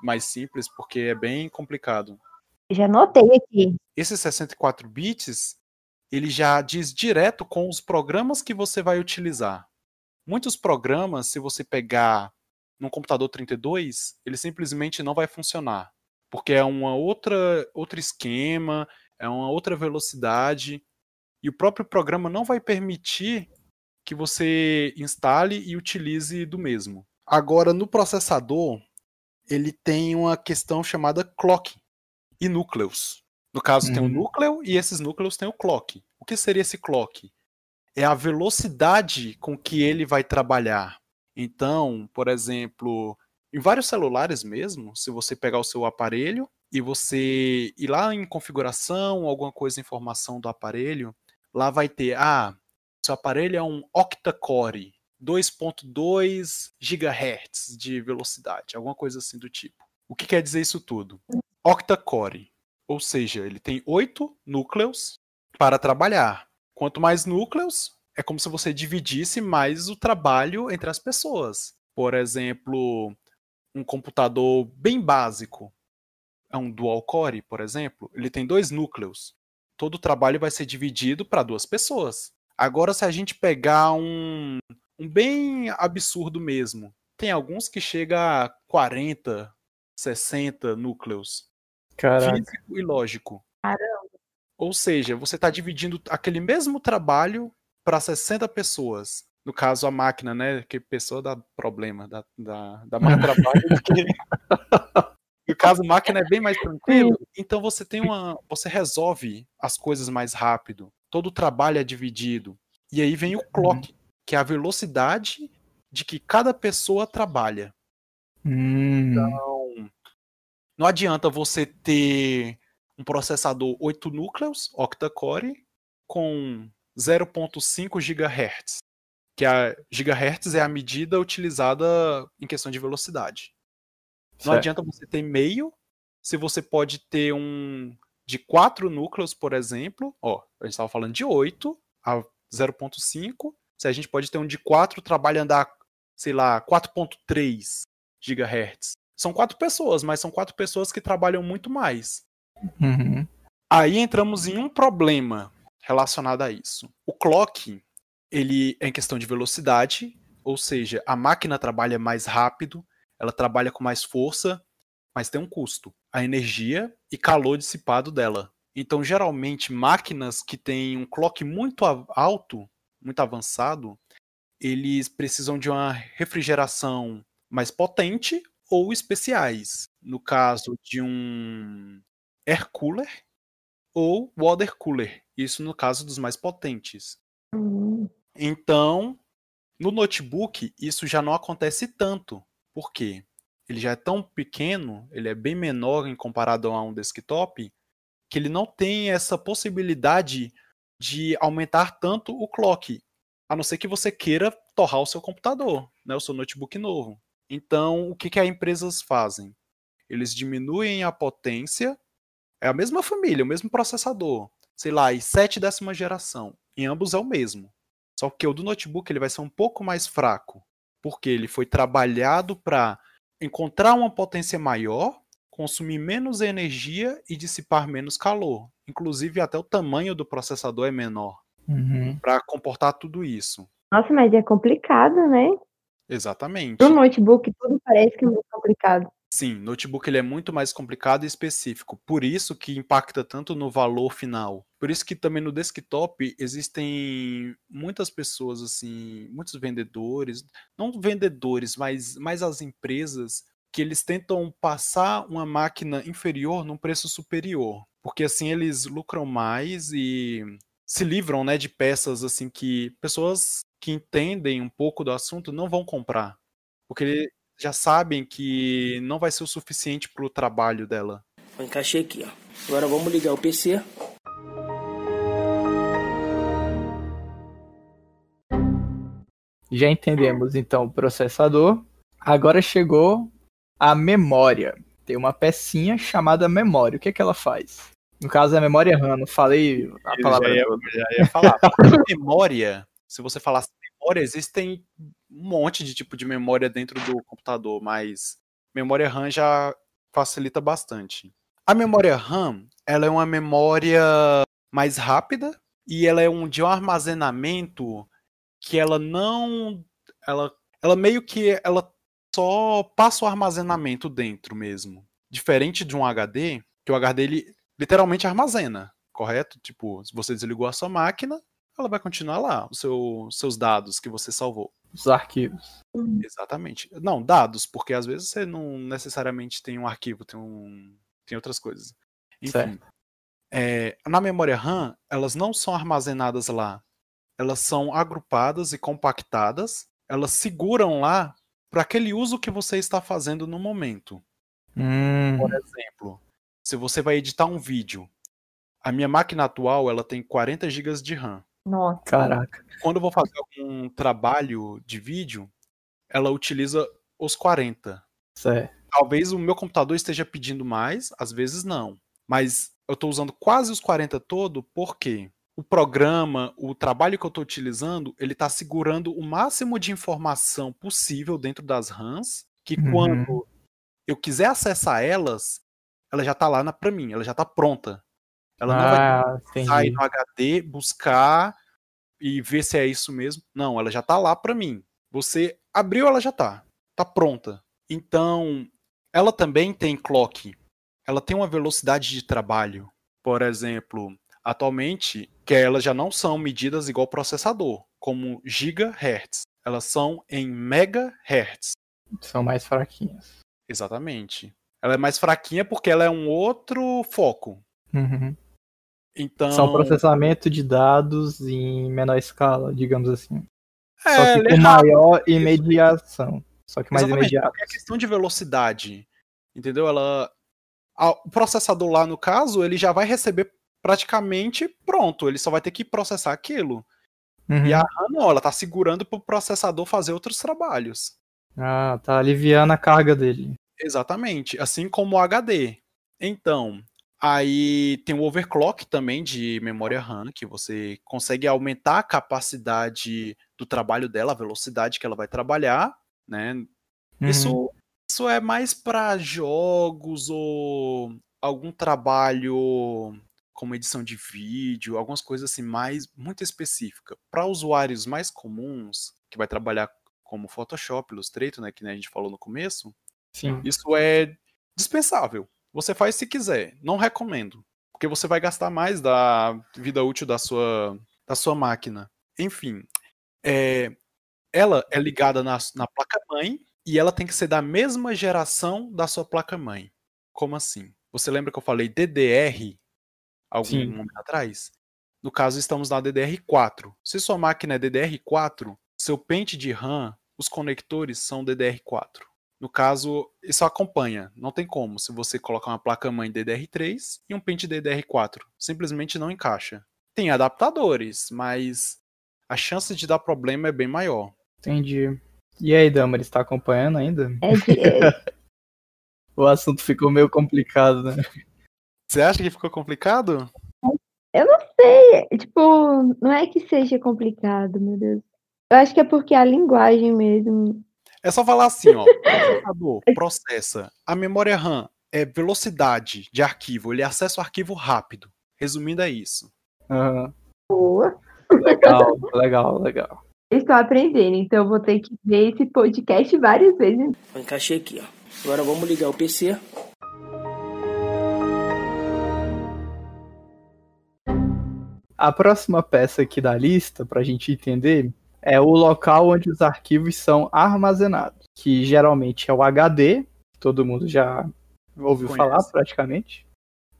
mais simples, porque é bem complicado. já notei aqui. Esses 64 bits, ele já diz direto com os programas que você vai utilizar. Muitos programas, se você pegar num computador 32, ele simplesmente não vai funcionar, porque é uma outra outro esquema, é uma outra velocidade e o próprio programa não vai permitir que você instale e utilize do mesmo. Agora no processador, ele tem uma questão chamada clock e núcleos. No caso, tem o Uhum. núcleo e esses núcleos têm o clock. O que seria esse clock? É a velocidade com que ele vai trabalhar. Então, por exemplo, em vários celulares mesmo, se você pegar o seu aparelho e você ir lá em configuração, alguma coisa, informação do aparelho, lá vai ter, ah, seu aparelho é um octa-core, 2.2 GHz de velocidade, alguma coisa assim do tipo. O que quer dizer isso tudo? Octa-core, ou seja, ele tem oito núcleos para trabalhar. Quanto mais núcleos, é como se você dividisse mais o trabalho entre as pessoas. Por exemplo, um computador bem básico, é um dual core, por exemplo, ele tem dois núcleos. Todo o trabalho vai ser dividido para duas pessoas. Agora, se a gente pegar um, um bem absurdo mesmo, tem alguns que chega a 40, 60 núcleos. Caraca. físico e lógico. Caramba. Ou seja, você está dividindo aquele mesmo trabalho para 60 pessoas. No caso, a máquina, né? Que pessoa dá problema, dá, dá, dá mais trabalho do que. [laughs] No caso, a máquina é bem mais tranquilo. Então você tem uma. Você resolve as coisas mais rápido. Todo o trabalho é dividido. E aí vem o clock, que é a velocidade de que cada pessoa trabalha. Hum, Então, não adianta você ter um processador 8 núcleos, octa-core, com 0.5 GHz, que a gigahertz é a medida utilizada em questão de velocidade. Não certo. adianta você ter meio, se você pode ter um de 4 núcleos, por exemplo, ó, a gente estava falando de 8 a 0.5, se a gente pode ter um de 4 trabalhando a, sei lá, 4.3 GHz. São quatro pessoas, mas são quatro pessoas que trabalham muito mais. Uhum. Aí entramos em um problema relacionado a isso. O clock, ele é em questão de velocidade, ou seja, a máquina trabalha mais rápido, ela trabalha com mais força, mas tem um custo, a energia e calor dissipado dela. Então, geralmente, máquinas que têm um clock muito alto, muito avançado, eles precisam de uma refrigeração mais potente ou especiais. No caso de um air cooler ou water cooler. Isso no caso dos mais potentes. Hum, Então, no notebook, isso já não acontece tanto. Por quê? Ele já é tão pequeno, ele é bem menor em comparado a um desktop, que ele não tem essa possibilidade de aumentar tanto o clock. A não ser que você queira torrar o seu computador, né, o seu notebook novo. Então, o que, que as empresas fazem? Eles diminuem a potência, é a mesma família, o mesmo processador, sei lá, e 7 décima geração. Em ambos é o mesmo. Só que o do notebook ele vai ser um pouco mais fraco, porque ele foi trabalhado para encontrar uma potência maior, consumir menos energia e dissipar menos calor. Inclusive até o tamanho do processador é menor Uhum. para comportar tudo isso. Nossa, mas é complicado, né? Exatamente. Pro notebook, tudo parece que é muito complicado. Sim, notebook ele é muito mais complicado e específico. Por isso que impacta tanto no valor final. Por isso que também no desktop existem muitas pessoas assim, muitos vendedores, não vendedores, mas mais as empresas que eles tentam passar uma máquina inferior num preço superior, porque assim eles lucram mais e se livram, né, de peças assim que pessoas que entendem um pouco do assunto não vão comprar, porque já sabem que não vai ser o suficiente para o trabalho dela. Eu encaixei aqui, ó. Agora vamos ligar o PC. Já entendemos então o processador. Agora chegou a memória. Tem uma pecinha chamada memória. O que, é que ela faz? No caso, é a memória RAM. Não falei a palavra. já, ia, já ia falar. [laughs] memória, se você falasse memória, existem um monte de tipo de memória dentro do computador, mas memória RAM já facilita bastante. A memória RAM, ela é uma memória mais rápida e ela é um de um armazenamento que ela não ela ela meio que ela só passa o armazenamento dentro mesmo. Diferente de um HD, que o HD ele literalmente armazena, correto? Tipo, se você desligou a sua máquina, ela vai continuar lá, os seu, seus dados que você salvou. Os arquivos. Exatamente. Não, dados, porque às vezes você não necessariamente tem um arquivo, tem, um, tem outras coisas. Enfim. Certo. É, na memória RAM, elas não são armazenadas lá. Elas são agrupadas e compactadas. Elas seguram lá para aquele uso que você está fazendo no momento. Hum, Por exemplo, se você vai editar um vídeo, a minha máquina atual ela tem 40 GB de RAM. Nossa. caraca. Quando eu vou fazer algum trabalho de vídeo, ela utiliza os 40. Certo. Talvez o meu computador esteja pedindo mais, às vezes não. Mas eu estou usando quase os 40 todo porque o programa, o trabalho que eu estou utilizando, ele está segurando o máximo de informação possível dentro das RAMs, que Uhum. quando eu quiser acessar elas, ela já está lá para mim, ela já está pronta. Ela não vai ah, sair no HD, buscar e ver se é isso mesmo. Não, ela já tá lá para mim. Você abriu, ela já tá. Tá pronta. Então, ela também tem clock. ela tem uma velocidade de trabalho. Por exemplo, atualmente, que elas já não são medidas igual processador, como gigahertz. Elas são em megahertz. São mais fraquinhas. Exatamente. Ela é mais fraquinha porque ela é um outro foco. Uhum. Então. São processamento de dados em menor escala, digamos assim. É, Só que com é rápido. maior imediação. Só que mais Exatamente, imediato. É questão de velocidade. Entendeu? Ela. o processador lá, no caso, ele já vai receber praticamente pronto. Ele só vai ter que processar aquilo. Uhum. E a RAM não, ela tá segurando pro processador fazer outros trabalhos. Ah, tá aliviando a carga dele. Exatamente. Assim como o HD. Então, aí tem o overclock também de memória RAM, que você consegue aumentar a capacidade do trabalho dela, a velocidade que ela vai trabalhar, né? Uhum. Isso, isso é mais para jogos ou algum trabalho como edição de vídeo, algumas coisas assim mais muito específica. Para usuários mais comuns, que vai trabalhar como Photoshop, Illustrator, né, que né, a gente falou no começo, Sim. isso é dispensável. Você faz se quiser, não recomendo, porque você vai gastar mais da vida útil da sua da sua máquina. Enfim, é, ela é ligada na, na placa-mãe e ela tem que ser da mesma geração da sua placa-mãe. Como assim? Você lembra que eu falei DDR algum Sim. momento atrás? No caso, estamos na DDR4. Se sua máquina é DDR4, seu pente de RAM, os conectores são DDR4. No caso, isso acompanha. Não tem como. Se você colocar uma placa-mãe DDR3 e um pente DDR4, simplesmente não encaixa. Tem adaptadores, mas a chance de dar problema é bem maior. Entendi. E aí, Damaris, tá acompanhando ainda? É de- [laughs] é- O assunto ficou meio complicado, né? Você acha que ficou complicado? sei, tipo, não é que seja complicado, meu Deus. Eu acho que é porque a linguagem mesmo. É só falar assim, ó. O [laughs] processador processa. A memória RAM é velocidade de arquivo, ele acessa o arquivo rápido. Resumindo, é isso. Aham. Boa. Legal, legal, legal. Estou aprendendo, então eu vou ter que ver esse podcast várias vezes. Encaixei aqui, ó. Agora vamos ligar o PC. A próxima peça aqui da lista, pra gente entender, é o local onde os arquivos são armazenados, que geralmente é o HD, todo mundo já ouviu Conhece. falar praticamente,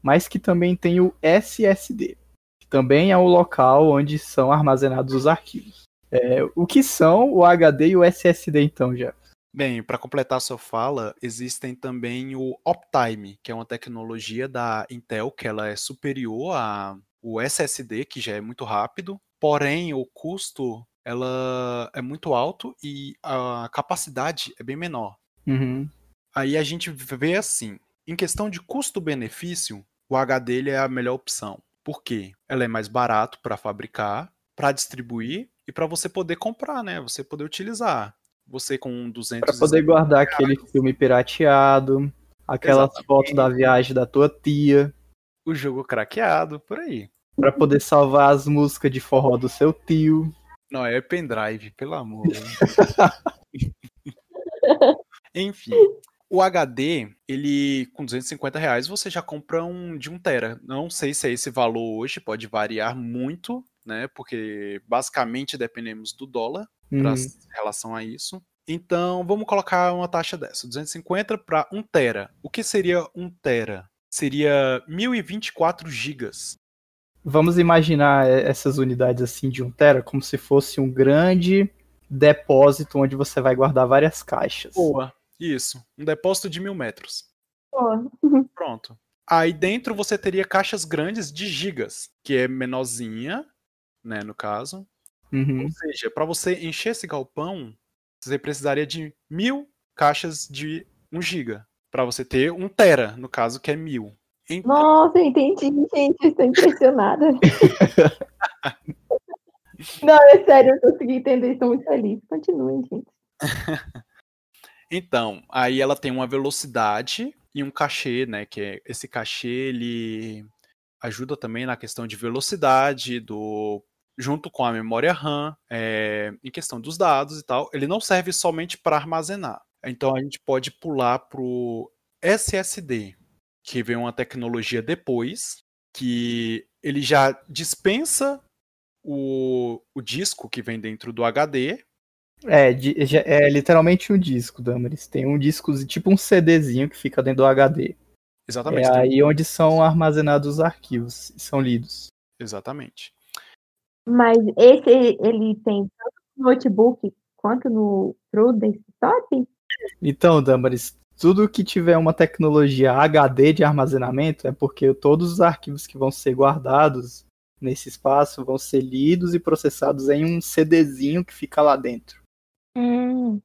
mas que também tem o SSD, que também é o local onde são armazenados os arquivos. É, o que são o HD e o SSD então, já? Bem, para completar sua fala, existem também o Optime, que é uma tecnologia da Intel que ela é superior ao SSD, que já é muito rápido, porém o custo ela é muito alto e a capacidade é bem menor. Uhum. Aí a gente vê assim, em questão de custo-benefício, o HD ele é a melhor opção. Por quê? Ela é mais barato para fabricar, para distribuir e para você poder comprar, né? Você poder utilizar. Você com 200 Pra poder guardar aquele filme pirateado, aquelas Exatamente. fotos da viagem da tua tia, o jogo craqueado, por aí. pra poder salvar as músicas de forró do seu tio. Não, é pendrive, pelo amor. [laughs] Enfim, o HD, ele com 250 reais você já compra um de 1 tera. Não sei se é esse valor hoje, pode variar muito, né? Porque basicamente dependemos do dólar pra- Uhum. em relação a isso. Então, vamos colocar uma taxa dessa, 250 para 1 tera. O que seria 1 tera? Seria 1024 gigas. Vamos imaginar essas unidades assim de 1 tera como se fosse um grande depósito onde você vai guardar várias caixas. Boa. Isso, um depósito de mil metros. Pô, Pronto. Aí dentro você teria caixas grandes de gigas, que é menorzinha, né, no caso. Uhum. Ou seja, para você encher esse galpão, você precisaria de mil caixas de 1 giga. Para você ter um tera, no caso, que é mil. Então, Nossa, entendi, gente. Estou impressionada. [laughs] Não, é sério, eu consegui entender. Estou muito feliz. Continuem, gente. [laughs] então, aí ela tem uma velocidade e um cachê, né? Que é, esse cachê ele ajuda também na questão de velocidade do junto com a memória RAM, é, em questão dos dados e tal. Ele não serve somente para armazenar. Então a gente pode pular pro SSD. Que veio uma tecnologia depois, que ele já dispensa o, o disco que vem dentro do HD. É, é literalmente um disco, Damaris. Tem um disco, tipo um CDzinho que fica dentro do HD. Exatamente. É tem- aí onde são armazenados os arquivos, e são lidos. Exatamente. Mas esse ele tem tanto no notebook quanto no pro desktop? Então, Damaris, tudo que tiver uma tecnologia HD de armazenamento é porque todos os arquivos que vão ser guardados nesse espaço vão ser lidos e processados em um CDzinho que fica lá dentro. Hum.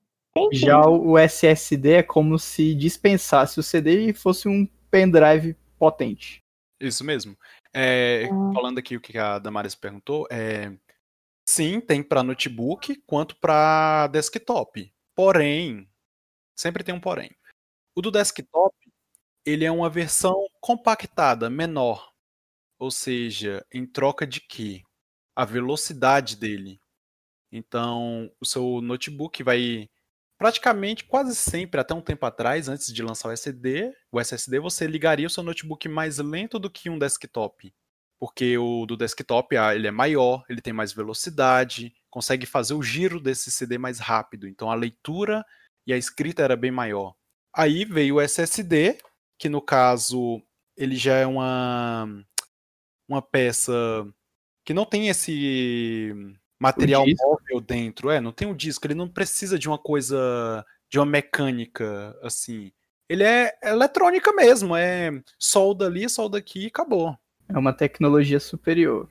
Já o SSD é como se dispensasse o CD e fosse um pendrive potente. Isso mesmo. É, Ah. Falando aqui o que a Damaris perguntou, é, sim, tem para notebook quanto para desktop. Porém, sempre tem um porém. O do desktop, ele é uma versão compactada, menor. Ou seja, em troca de quê? A velocidade dele. Então, o seu notebook vai praticamente quase sempre, até um tempo atrás, antes de lançar o SSD, o SSD, você ligaria o seu notebook mais lento do que um desktop. Porque o do desktop ah, ele é maior, ele tem mais velocidade, consegue fazer o giro desse CD mais rápido. Então a leitura e a escrita era bem maior. Aí veio o SSD, que no caso ele já é uma, uma peça que não tem esse material móvel dentro. É, não tem um disco, ele não precisa de uma coisa, de uma mecânica assim. Ele é eletrônica mesmo, é solda ali, solda aqui e acabou. É uma tecnologia superior.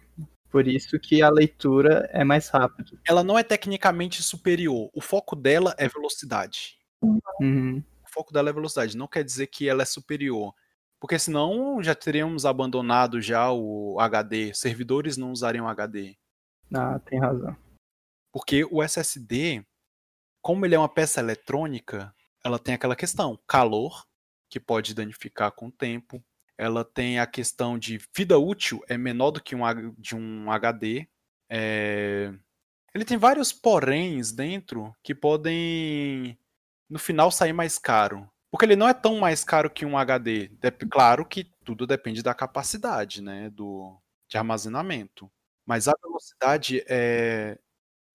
Por isso que a leitura é mais rápida. Ela não é tecnicamente superior. O foco dela é velocidade. Uhum. O foco dela é velocidade. Não quer dizer que ela é superior. Porque senão já teríamos abandonado já o HD. Servidores não usariam HD. Ah, tem razão. Porque o SSD, como ele é uma peça eletrônica, ela tem aquela questão: calor, que pode danificar com o tempo. Ela tem a questão de vida útil, é menor do que um, de um HD. É, Ele tem vários poréns dentro que podem, no final, sair mais caro. Porque ele não é tão mais caro que um HD. Claro que tudo depende da capacidade, né, do, de armazenamento. Mas a velocidade é,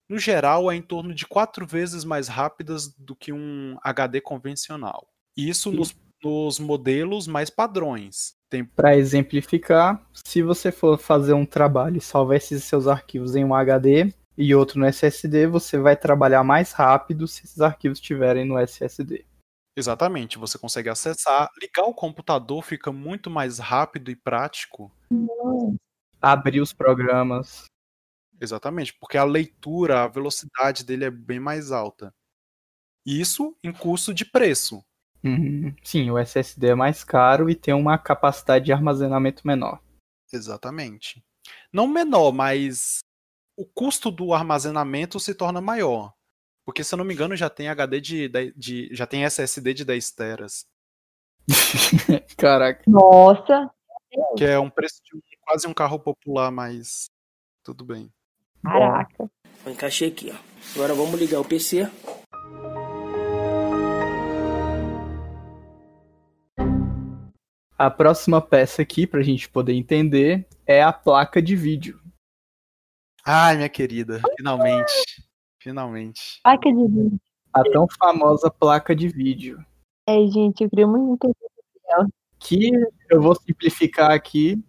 no geral, é em torno de quatro vezes mais rápidas do que um HD convencional. Isso nos, nos modelos mais padrões. Tem, Para exemplificar, se você for fazer um trabalho e salvar esses seus arquivos em um HD e outro no SSD, você vai trabalhar mais rápido se esses arquivos estiverem no SSD. exatamente, você consegue acessar. Ligar o computador fica muito mais rápido e prático. Abrir os programas. Exatamente, porque a leitura, a velocidade dele é bem mais alta. Isso em custo de preço. Uhum. Sim, o SSD é mais caro e tem uma capacidade de armazenamento menor. Exatamente. Não menor, mas o custo do armazenamento se torna maior. Porque, se eu não me engano, já tem HD de, de- de- já tem SSD de 10 teras, [laughs] Caraca. Nossa, que é um preço de quase um carro popular, mas tudo bem. caraca. Eu encaixei aqui, ó. Agora vamos ligar o PC. A próxima peça aqui, pra gente poder entender, é a placa de vídeo. Ai, minha querida, finalmente. Finalmente. Placa de vídeo. A tão famosa placa de vídeo. É, gente, eu queria muito entender. Que eu vou simplificar aqui,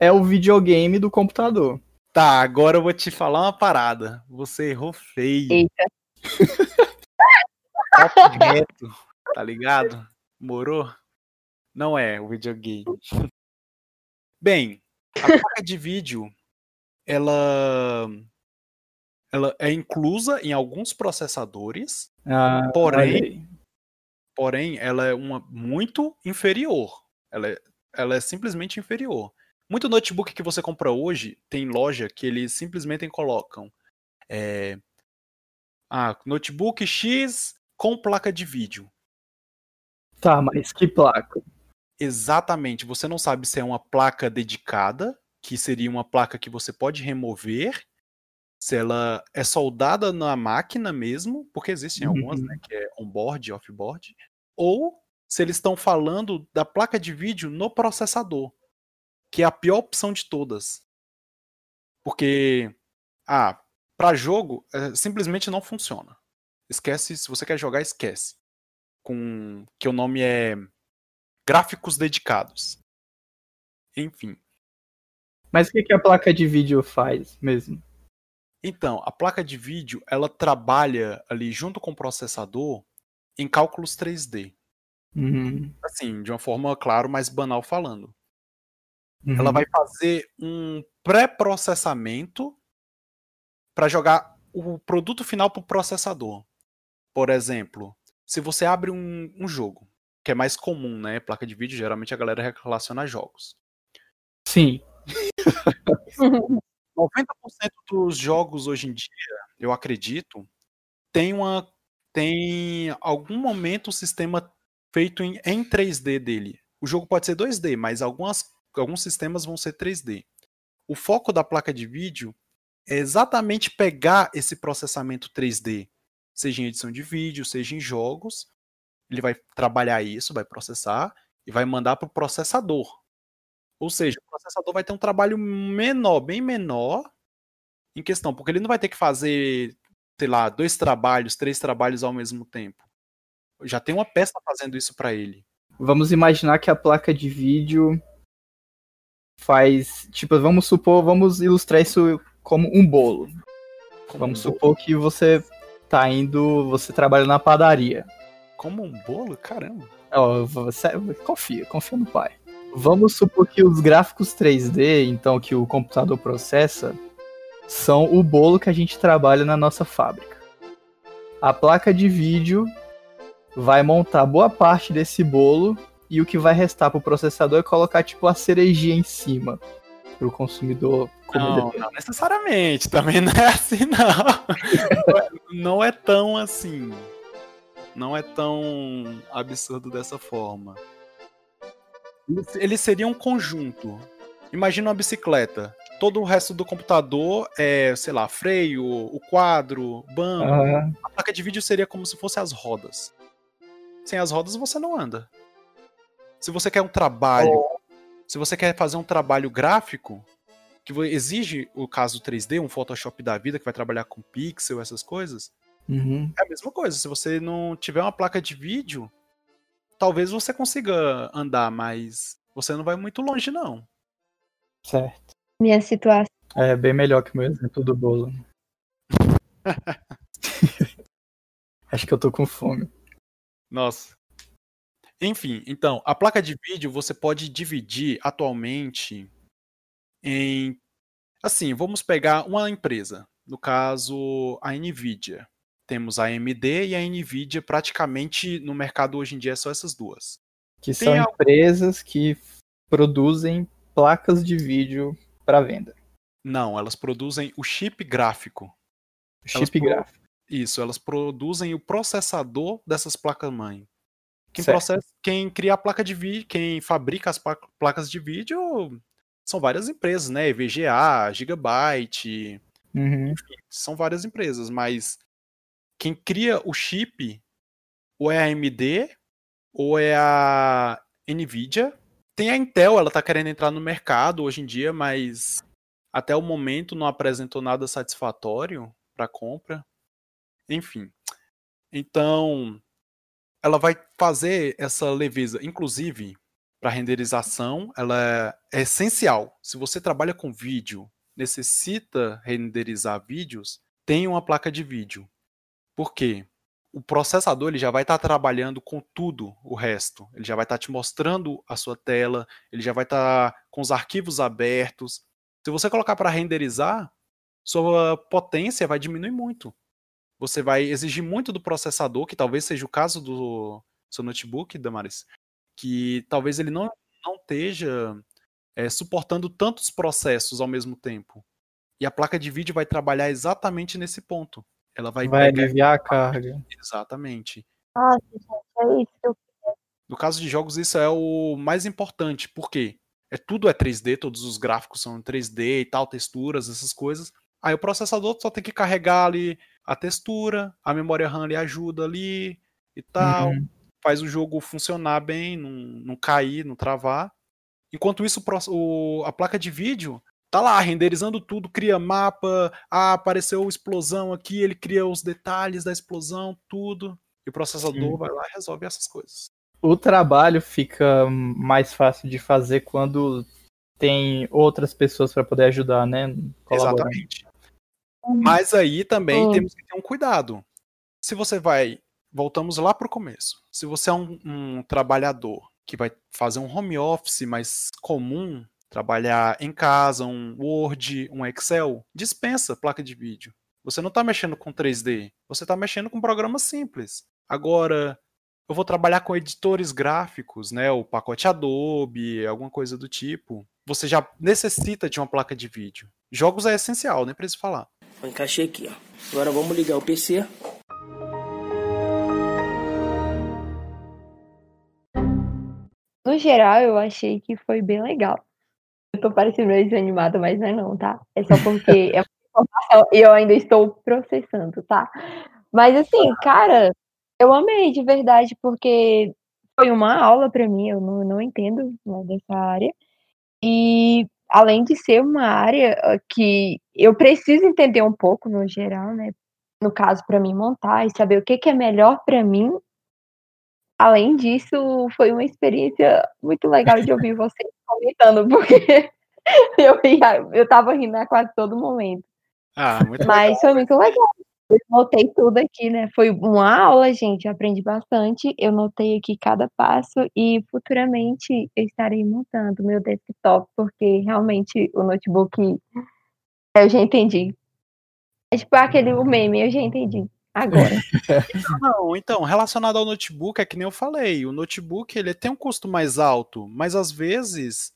é o videogame do computador. Tá, agora eu vou te falar uma parada. Você errou feio. Eita. [laughs] Papo reto, tá ligado? Morou? Não é o videogame. Bem, a placa de vídeo, ela, ela é inclusa em alguns processadores, Ah, Porém- porém ela é uma muito inferior. Ela é, ela é simplesmente inferior. Muito notebook que você compra hoje tem loja que eles simplesmente colocam é, ah, notebook X com placa de vídeo. Tá, mas que placa? Exatamente. Você não sabe se é uma placa dedicada, que seria uma placa que você pode remover, se ela é soldada na máquina mesmo, porque existem algumas, Uhum. né, que é on-board, off-board, ou se eles estão falando da placa de vídeo no processador, que é a pior opção de todas. Porque, ah, para jogo, é, simplesmente não funciona. Esquece, se você quer jogar, esquece. Com que o nome é gráficos dedicados. Enfim. Mas o que, que a placa de vídeo faz mesmo? Então, a placa de vídeo, ela trabalha ali junto com o processador em cálculos 3D. Uhum. Assim, de uma forma, claro, mais banal falando. Uhum. Ela vai fazer um pré-processamento para jogar o produto final para o processador. Por exemplo, se você abre um, um, jogo, que é mais comum, né? Placa de vídeo, geralmente a galera relaciona a jogos. Sim. [laughs] 90% dos jogos hoje em dia, eu acredito, tem uma tem algum momento o sistema feito em, em 3D dele. O jogo pode ser 2D, mas algumas, alguns sistemas vão ser 3D. O foco da placa de vídeo é exatamente pegar esse processamento 3D, seja em edição de vídeo, seja em jogos. Ele vai trabalhar isso, vai processar e vai mandar para o processador. Ou seja, o processador vai ter um trabalho menor, bem menor, em questão, porque ele não vai ter que fazer, sei lá, dois trabalhos, três trabalhos ao mesmo tempo. Já tem uma peça fazendo isso para ele. Vamos imaginar que a placa de vídeo faz, tipo, vamos supor, vamos ilustrar isso como um bolo. Como vamos um supor bolo. que você tá indo, você trabalha na padaria. Como um bolo? Caramba. Oh, você, confia, confia no pai. Vamos supor que os gráficos 3D, então, que o computador processa, são o bolo que a gente trabalha na nossa fábrica. A placa de vídeo vai montar boa parte desse bolo e o que vai restar para o processador é colocar tipo a cerejinha em cima para o consumidor comer. Não, não necessariamente, também não é assim não. [laughs] não é tão assim. Não é tão absurdo dessa forma. Ele seria um conjunto. Imagina uma bicicleta. Todo o resto do computador é, sei lá, freio, o quadro, banco. Uhum. A placa de vídeo seria como se fosse as rodas. Sem as rodas você não anda. Se você quer um trabalho, oh. se você quer fazer um trabalho gráfico, que exige o caso 3D, um Photoshop da vida que vai trabalhar com pixel, essas coisas, uhum. é a mesma coisa. Se você não tiver uma placa de vídeo, talvez você consiga andar, mas você não vai muito longe, não. Certo. Minha situação. É bem melhor que o meu exemplo do bolo. [laughs] Acho que eu tô com fome. Nossa. Enfim, então, a placa de vídeo você pode dividir atualmente em. Assim, vamos pegar uma empresa. No caso, a Nvidia temos a AMD e a Nvidia praticamente no mercado hoje em dia é só essas duas. Que Tem são empresas que produzem placas de vídeo para venda. Não, elas produzem o chip gráfico. O chip gráfico. Isso, elas produzem o processador dessas placas-mãe. Quem, processa, quem cria a placa de vídeo, quem fabrica as placas de vídeo são várias empresas, né? VGA, Gigabyte, uhum. enfim, são várias empresas, mas quem cria o chip ou é a AMD ou é a Nvidia. Tem a Intel, ela tá querendo entrar no mercado hoje em dia, mas até o momento não apresentou nada satisfatório para compra. Enfim. Então, ela vai fazer essa leveza, inclusive para renderização, ela é essencial. Se você trabalha com vídeo, necessita renderizar vídeos, tem uma placa de vídeo. Por quê? O processador ele já vai estar tá trabalhando com tudo o resto. Ele já vai estar tá te mostrando a sua tela, ele já vai estar tá com os arquivos abertos. Se você colocar para renderizar, sua potência vai diminuir muito. Você vai exigir muito do processador, que talvez seja o caso do seu notebook, Damaris, que talvez ele não, não esteja é, suportando tantos processos ao mesmo tempo. E a placa de vídeo vai trabalhar exatamente nesse ponto. Ela vai, vai aliviar a carga. Exatamente. Nossa, gente, é isso. No caso de jogos, isso é o mais importante. Por quê? É, tudo é 3D, todos os gráficos são 3D e tal, texturas, essas coisas. Aí o processador só tem que carregar ali a textura, a memória RAM ali ajuda ali e tal. Uhum. faz o jogo funcionar bem, não, não cair, não travar. Enquanto isso, o, a placa de vídeo tá lá renderizando tudo, cria mapa, ah, apareceu explosão aqui, ele cria os detalhes da explosão, tudo. E o processador Sim. vai lá e resolve essas coisas. O trabalho fica mais fácil de fazer quando tem outras pessoas para poder ajudar, né? Exatamente. Mas aí também hum. temos que ter um cuidado. Se você vai, voltamos lá para o começo. Se você é um, um trabalhador que vai fazer um home office mais comum, trabalhar em casa, um Word, um Excel, dispensa placa de vídeo. Você não está mexendo com 3D, você está mexendo com programas simples. Agora, eu vou trabalhar com editores gráficos, né, o pacote Adobe, alguma coisa do tipo. Você já necessita de uma placa de vídeo. Jogos é essencial, nem preciso falar. Eu encaixei aqui, ó. Agora vamos ligar o PC. No geral, eu achei que foi bem legal. Tô parecendo meio desanimada, mas não é não, tá? É só porque é informação e eu ainda estou processando, tá? Mas assim, cara, eu amei de verdade, porque foi uma aula para mim, eu não, não entendo né, dessa área. E além de ser uma área ah, que eu preciso entender um pouco no geral, né? No caso, para mim montar e saber o que, que é melhor para mim. Além disso, foi uma experiência muito legal de ouvir vocês comentando, [laughs] porque eu, ia, eu tava rindo a quase todo momento. Ah, muito Mas legal. foi muito legal. Eu notei tudo aqui, né? Foi uma aula, gente. aprendi bastante. Eu notei aqui cada passo e futuramente eu estarei montando meu desktop, porque realmente o notebook eu já entendi. É tipo aquele o meme, eu já entendi. Agora. [laughs] Não, então, relacionado ao notebook, é que nem eu falei, o notebook ele tem um custo mais alto, mas às vezes,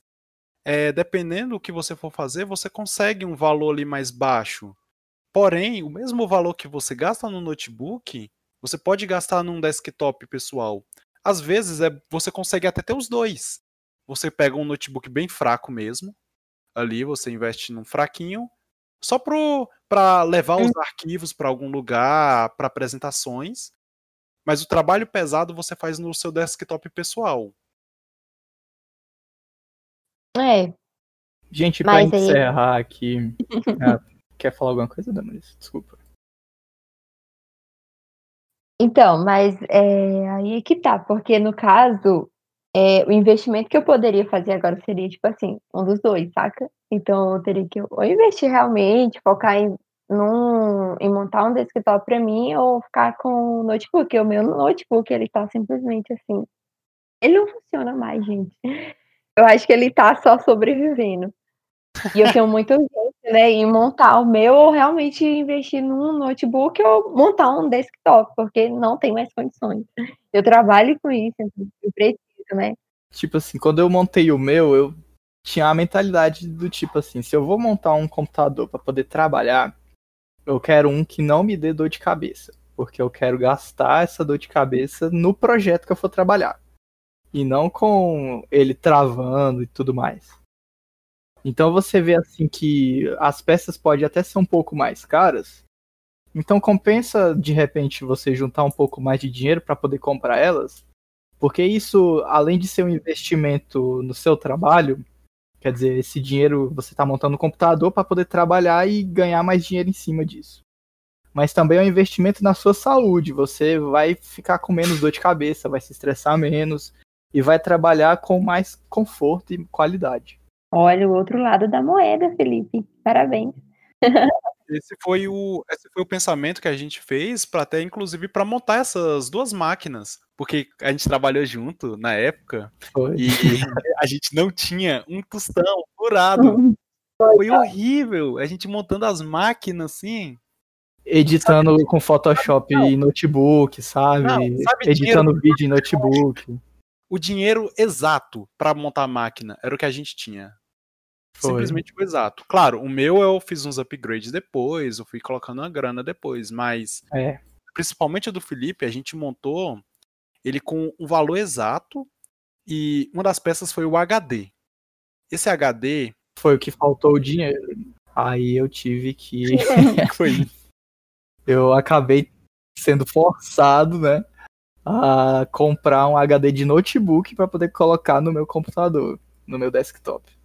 é, dependendo do que você for fazer, você consegue um valor ali mais baixo. Porém, o mesmo valor que você gasta no notebook, você pode gastar num desktop pessoal. Às vezes é, você consegue até ter os dois. Você pega um notebook bem fraco mesmo, ali você investe num fraquinho, só para levar os hum. arquivos para algum lugar, para apresentações. Mas o trabalho pesado você faz no seu desktop pessoal. É. Gente, para encerrar aí... aqui, é, [laughs] Quer falar alguma coisa, Damaris? Desculpa. Então, mas é, aí é que tá, porque no caso, é, o investimento que eu poderia fazer agora seria, tipo assim, um dos dois, saca? Então eu teria que ou investir realmente, focar em, num, em montar um desktop para mim, ou ficar com o notebook. O meu notebook, ele tá simplesmente assim. Ele não funciona mais, gente. Eu acho que ele tá só sobrevivendo. E eu tenho muito urgência, né, em montar o meu ou realmente investir num notebook ou montar um desktop, porque não tem mais condições. Eu trabalho com isso, eu preciso, né? Tipo assim, quando eu montei o meu, eu tinha a mentalidade do tipo assim, se eu vou montar um computador para poder trabalhar, eu quero um que não me dê dor de cabeça, porque eu quero gastar essa dor de cabeça no projeto que eu for trabalhar. E não com ele travando e tudo mais. Então você vê assim que as peças podem até ser um pouco mais caras. Então compensa de repente você juntar um pouco mais de dinheiro para poder comprar elas, porque isso, além de ser um investimento no seu trabalho, quer dizer, esse dinheiro você está montando um computador para poder trabalhar e ganhar mais dinheiro em cima disso. Mas também é um investimento na sua saúde. Você vai ficar com menos dor de cabeça, vai se estressar menos e vai trabalhar com mais conforto e qualidade. Olha o outro lado da moeda, Felipe. Parabéns. Esse foi o, esse foi o pensamento que a gente fez para até inclusive para montar essas duas máquinas, porque a gente trabalhou junto na época foi. e a gente não tinha um tostão furado. Foi horrível, a gente montando as máquinas assim, editando sabe? com Photoshop não. e notebook, sabe? Não, sabe Editando dinheiro? vídeo em notebook. O dinheiro exato para montar a máquina era o que a gente tinha. Foi. Simplesmente o exato. Claro, o meu eu fiz uns upgrades depois, eu fui colocando uma grana depois, mas é. principalmente o do Felipe, a gente montou ele com um valor exato e uma das peças foi o HD. Esse HD foi o que faltou o dinheiro. Aí eu tive que [laughs] foi. [laughs] Eu acabei sendo forçado, né, a comprar um HD de notebook para poder colocar no meu computador, no meu desktop.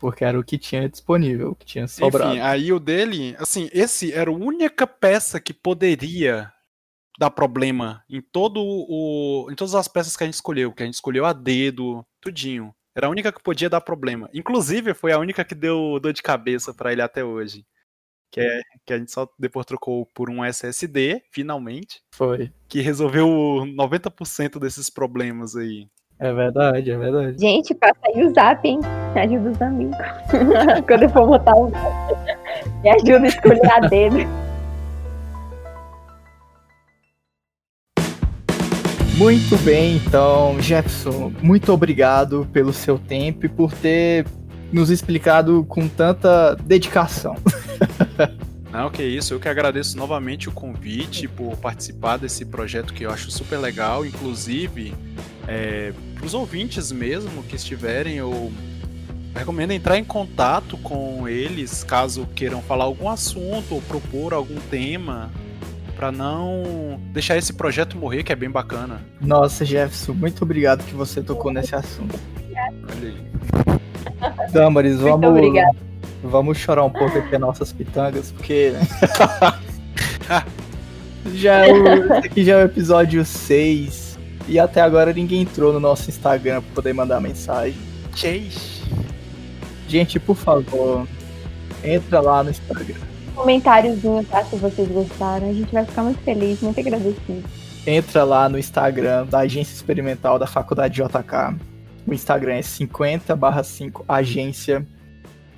Porque era o que tinha disponível, o que tinha sobrado. Enfim, aí o dele, assim, esse era a única peça que poderia dar problema em todo o em todas as peças que a gente escolheu, que a gente escolheu a dedo, tudinho. Era a única que podia dar problema. Inclusive, foi a única que deu dor de cabeça para ele até hoje. Que, é, que a gente só depois trocou por um SSD, finalmente. Foi. Que resolveu 90% desses problemas aí. É verdade, é verdade. Gente, passa aí o zap, hein? Me ajuda os amigos. [laughs] Quando eu for botar o Me ajuda a escolher a dedo. Muito bem, então, Jefferson, muito obrigado pelo seu tempo e por ter nos explicado com tanta dedicação. [laughs] Não, que isso, eu que agradeço novamente o convite por participar desse projeto que eu acho super legal, inclusive é, para os ouvintes mesmo que estiverem, eu recomendo entrar em contato com eles caso queiram falar algum assunto ou propor algum tema para não deixar esse projeto morrer, que é bem bacana. Nossa, Jefferson, muito obrigado que você tocou nesse assunto. Olha aí. Damaris, Muito vamos, vamos chorar um pouco aqui as nossas pitangas, porque [laughs] [laughs] já é o, aqui já é o episódio 6 e até agora ninguém entrou no nosso Instagram para poder mandar mensagem. Chase. Gente, por favor, entra lá no Instagram. Comentáriozinho, tá? Se vocês gostaram. A gente vai ficar muito feliz, muito agradecido. entra lá no Instagram da Agência Experimental da Faculdade JK. O Instagram é 50/5 agência.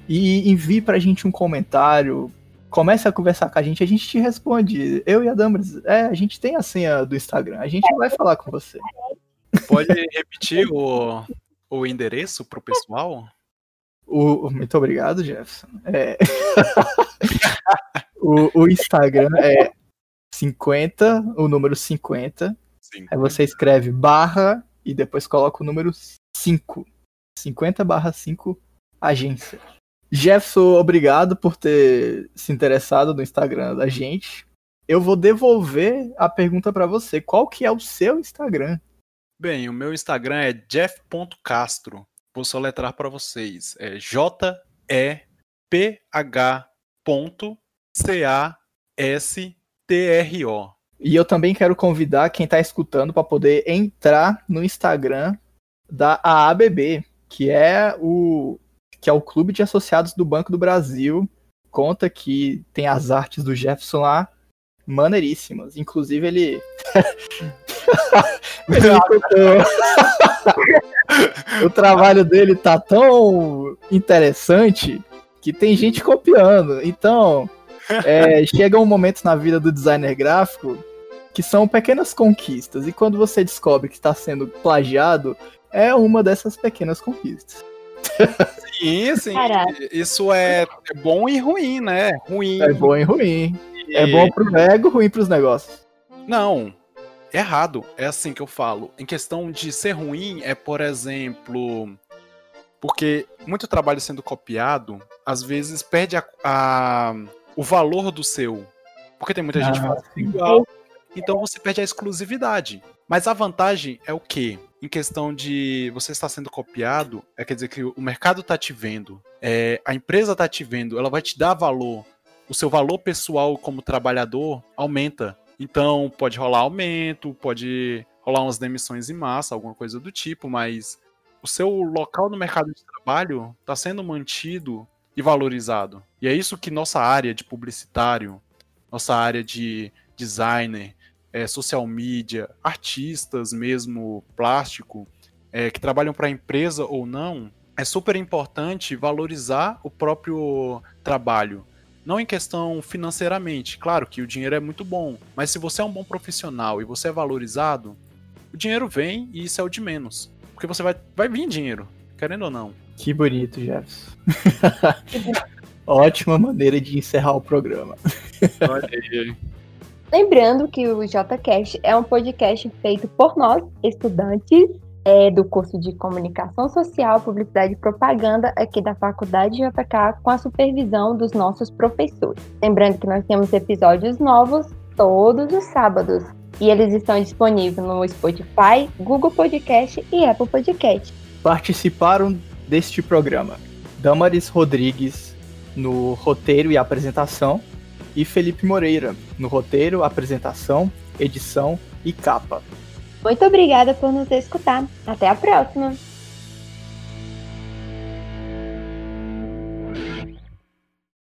E envie pra gente um comentário. Comece a conversar com a gente, a gente te responde. Eu e a Damaris, é, a gente tem a senha do Instagram, a gente vai falar com você. Pode repetir o, o endereço pro pessoal? O, muito obrigado, Jefferson. É. [laughs] o, o Instagram é 50, o número 50. Sim. Aí você escreve barra e depois coloca o número 5. 50 barra 5 agência. Jefferson, obrigado por ter se interessado no Instagram da gente. Eu vou devolver a pergunta pra você. Qual que é o seu Instagram? Bem, o meu Instagram é jeff.castro. Vou soletrar para vocês. É J-E-P-H.C-A-S-T-R-O. E eu também quero convidar quem tá escutando para poder entrar no Instagram da AABB, que é o que é o Clube de Associados do Banco do Brasil. Conta que tem as artes do Jefferson lá maneiríssimas. Inclusive ele [laughs] Ele contou. o trabalho dele tá tão interessante que tem gente copiando. Então, é, chega um momento na vida do designer gráfico que são pequenas conquistas. E quando você descobre que está sendo plagiado, é uma dessas pequenas conquistas. Sim, sim. Caraca. Isso é, é bom e ruim, né? Ruim. É bom e ruim. É bom pro ego, ruim pros negócios. Não, errado. É assim que eu falo. Em questão de ser ruim, é, por exemplo. Porque muito trabalho sendo copiado, às vezes perde a, a- o valor do seu. Porque tem muita gente Ah, fazendo sim. igual. Então você perde a exclusividade. Mas a vantagem é o quê? Em questão de você estar sendo copiado, é quer dizer que o mercado tá te vendo, é, a empresa tá te vendo, ela vai te dar valor. O seu valor pessoal como trabalhador aumenta. Então pode rolar aumento, pode rolar umas demissões em massa, alguma coisa do tipo, mas o seu local no mercado de trabalho está sendo mantido e valorizado. E é isso que nossa área de publicitário, nossa área de designer, é, social media, artistas mesmo, plástico, é, que trabalham para a empresa ou não, é super importante valorizar o próprio trabalho. Não em questão financeiramente, claro que o dinheiro é muito bom, mas se você é um bom profissional e você é valorizado, o dinheiro vem e isso é o de menos. Porque você vai, vai vir dinheiro, querendo ou não. Que bonito, Jefferson. [laughs] Ótima maneira de encerrar o programa. Olha aí. Lembrando que o JCast é um podcast feito por nós, estudantes é, do curso de Comunicação Social, Publicidade e Propaganda aqui da Faculdade JK, com a supervisão dos nossos professores. Lembrando que nós temos episódios novos todos os sábados. e eles estão disponíveis no Spotify, Google Podcast e Apple Podcast. Participaram deste programa Damaris Rodrigues no roteiro e apresentação e Felipe Moreira no roteiro, apresentação, edição e capa. Muito obrigada por nos escutar. Até a próxima!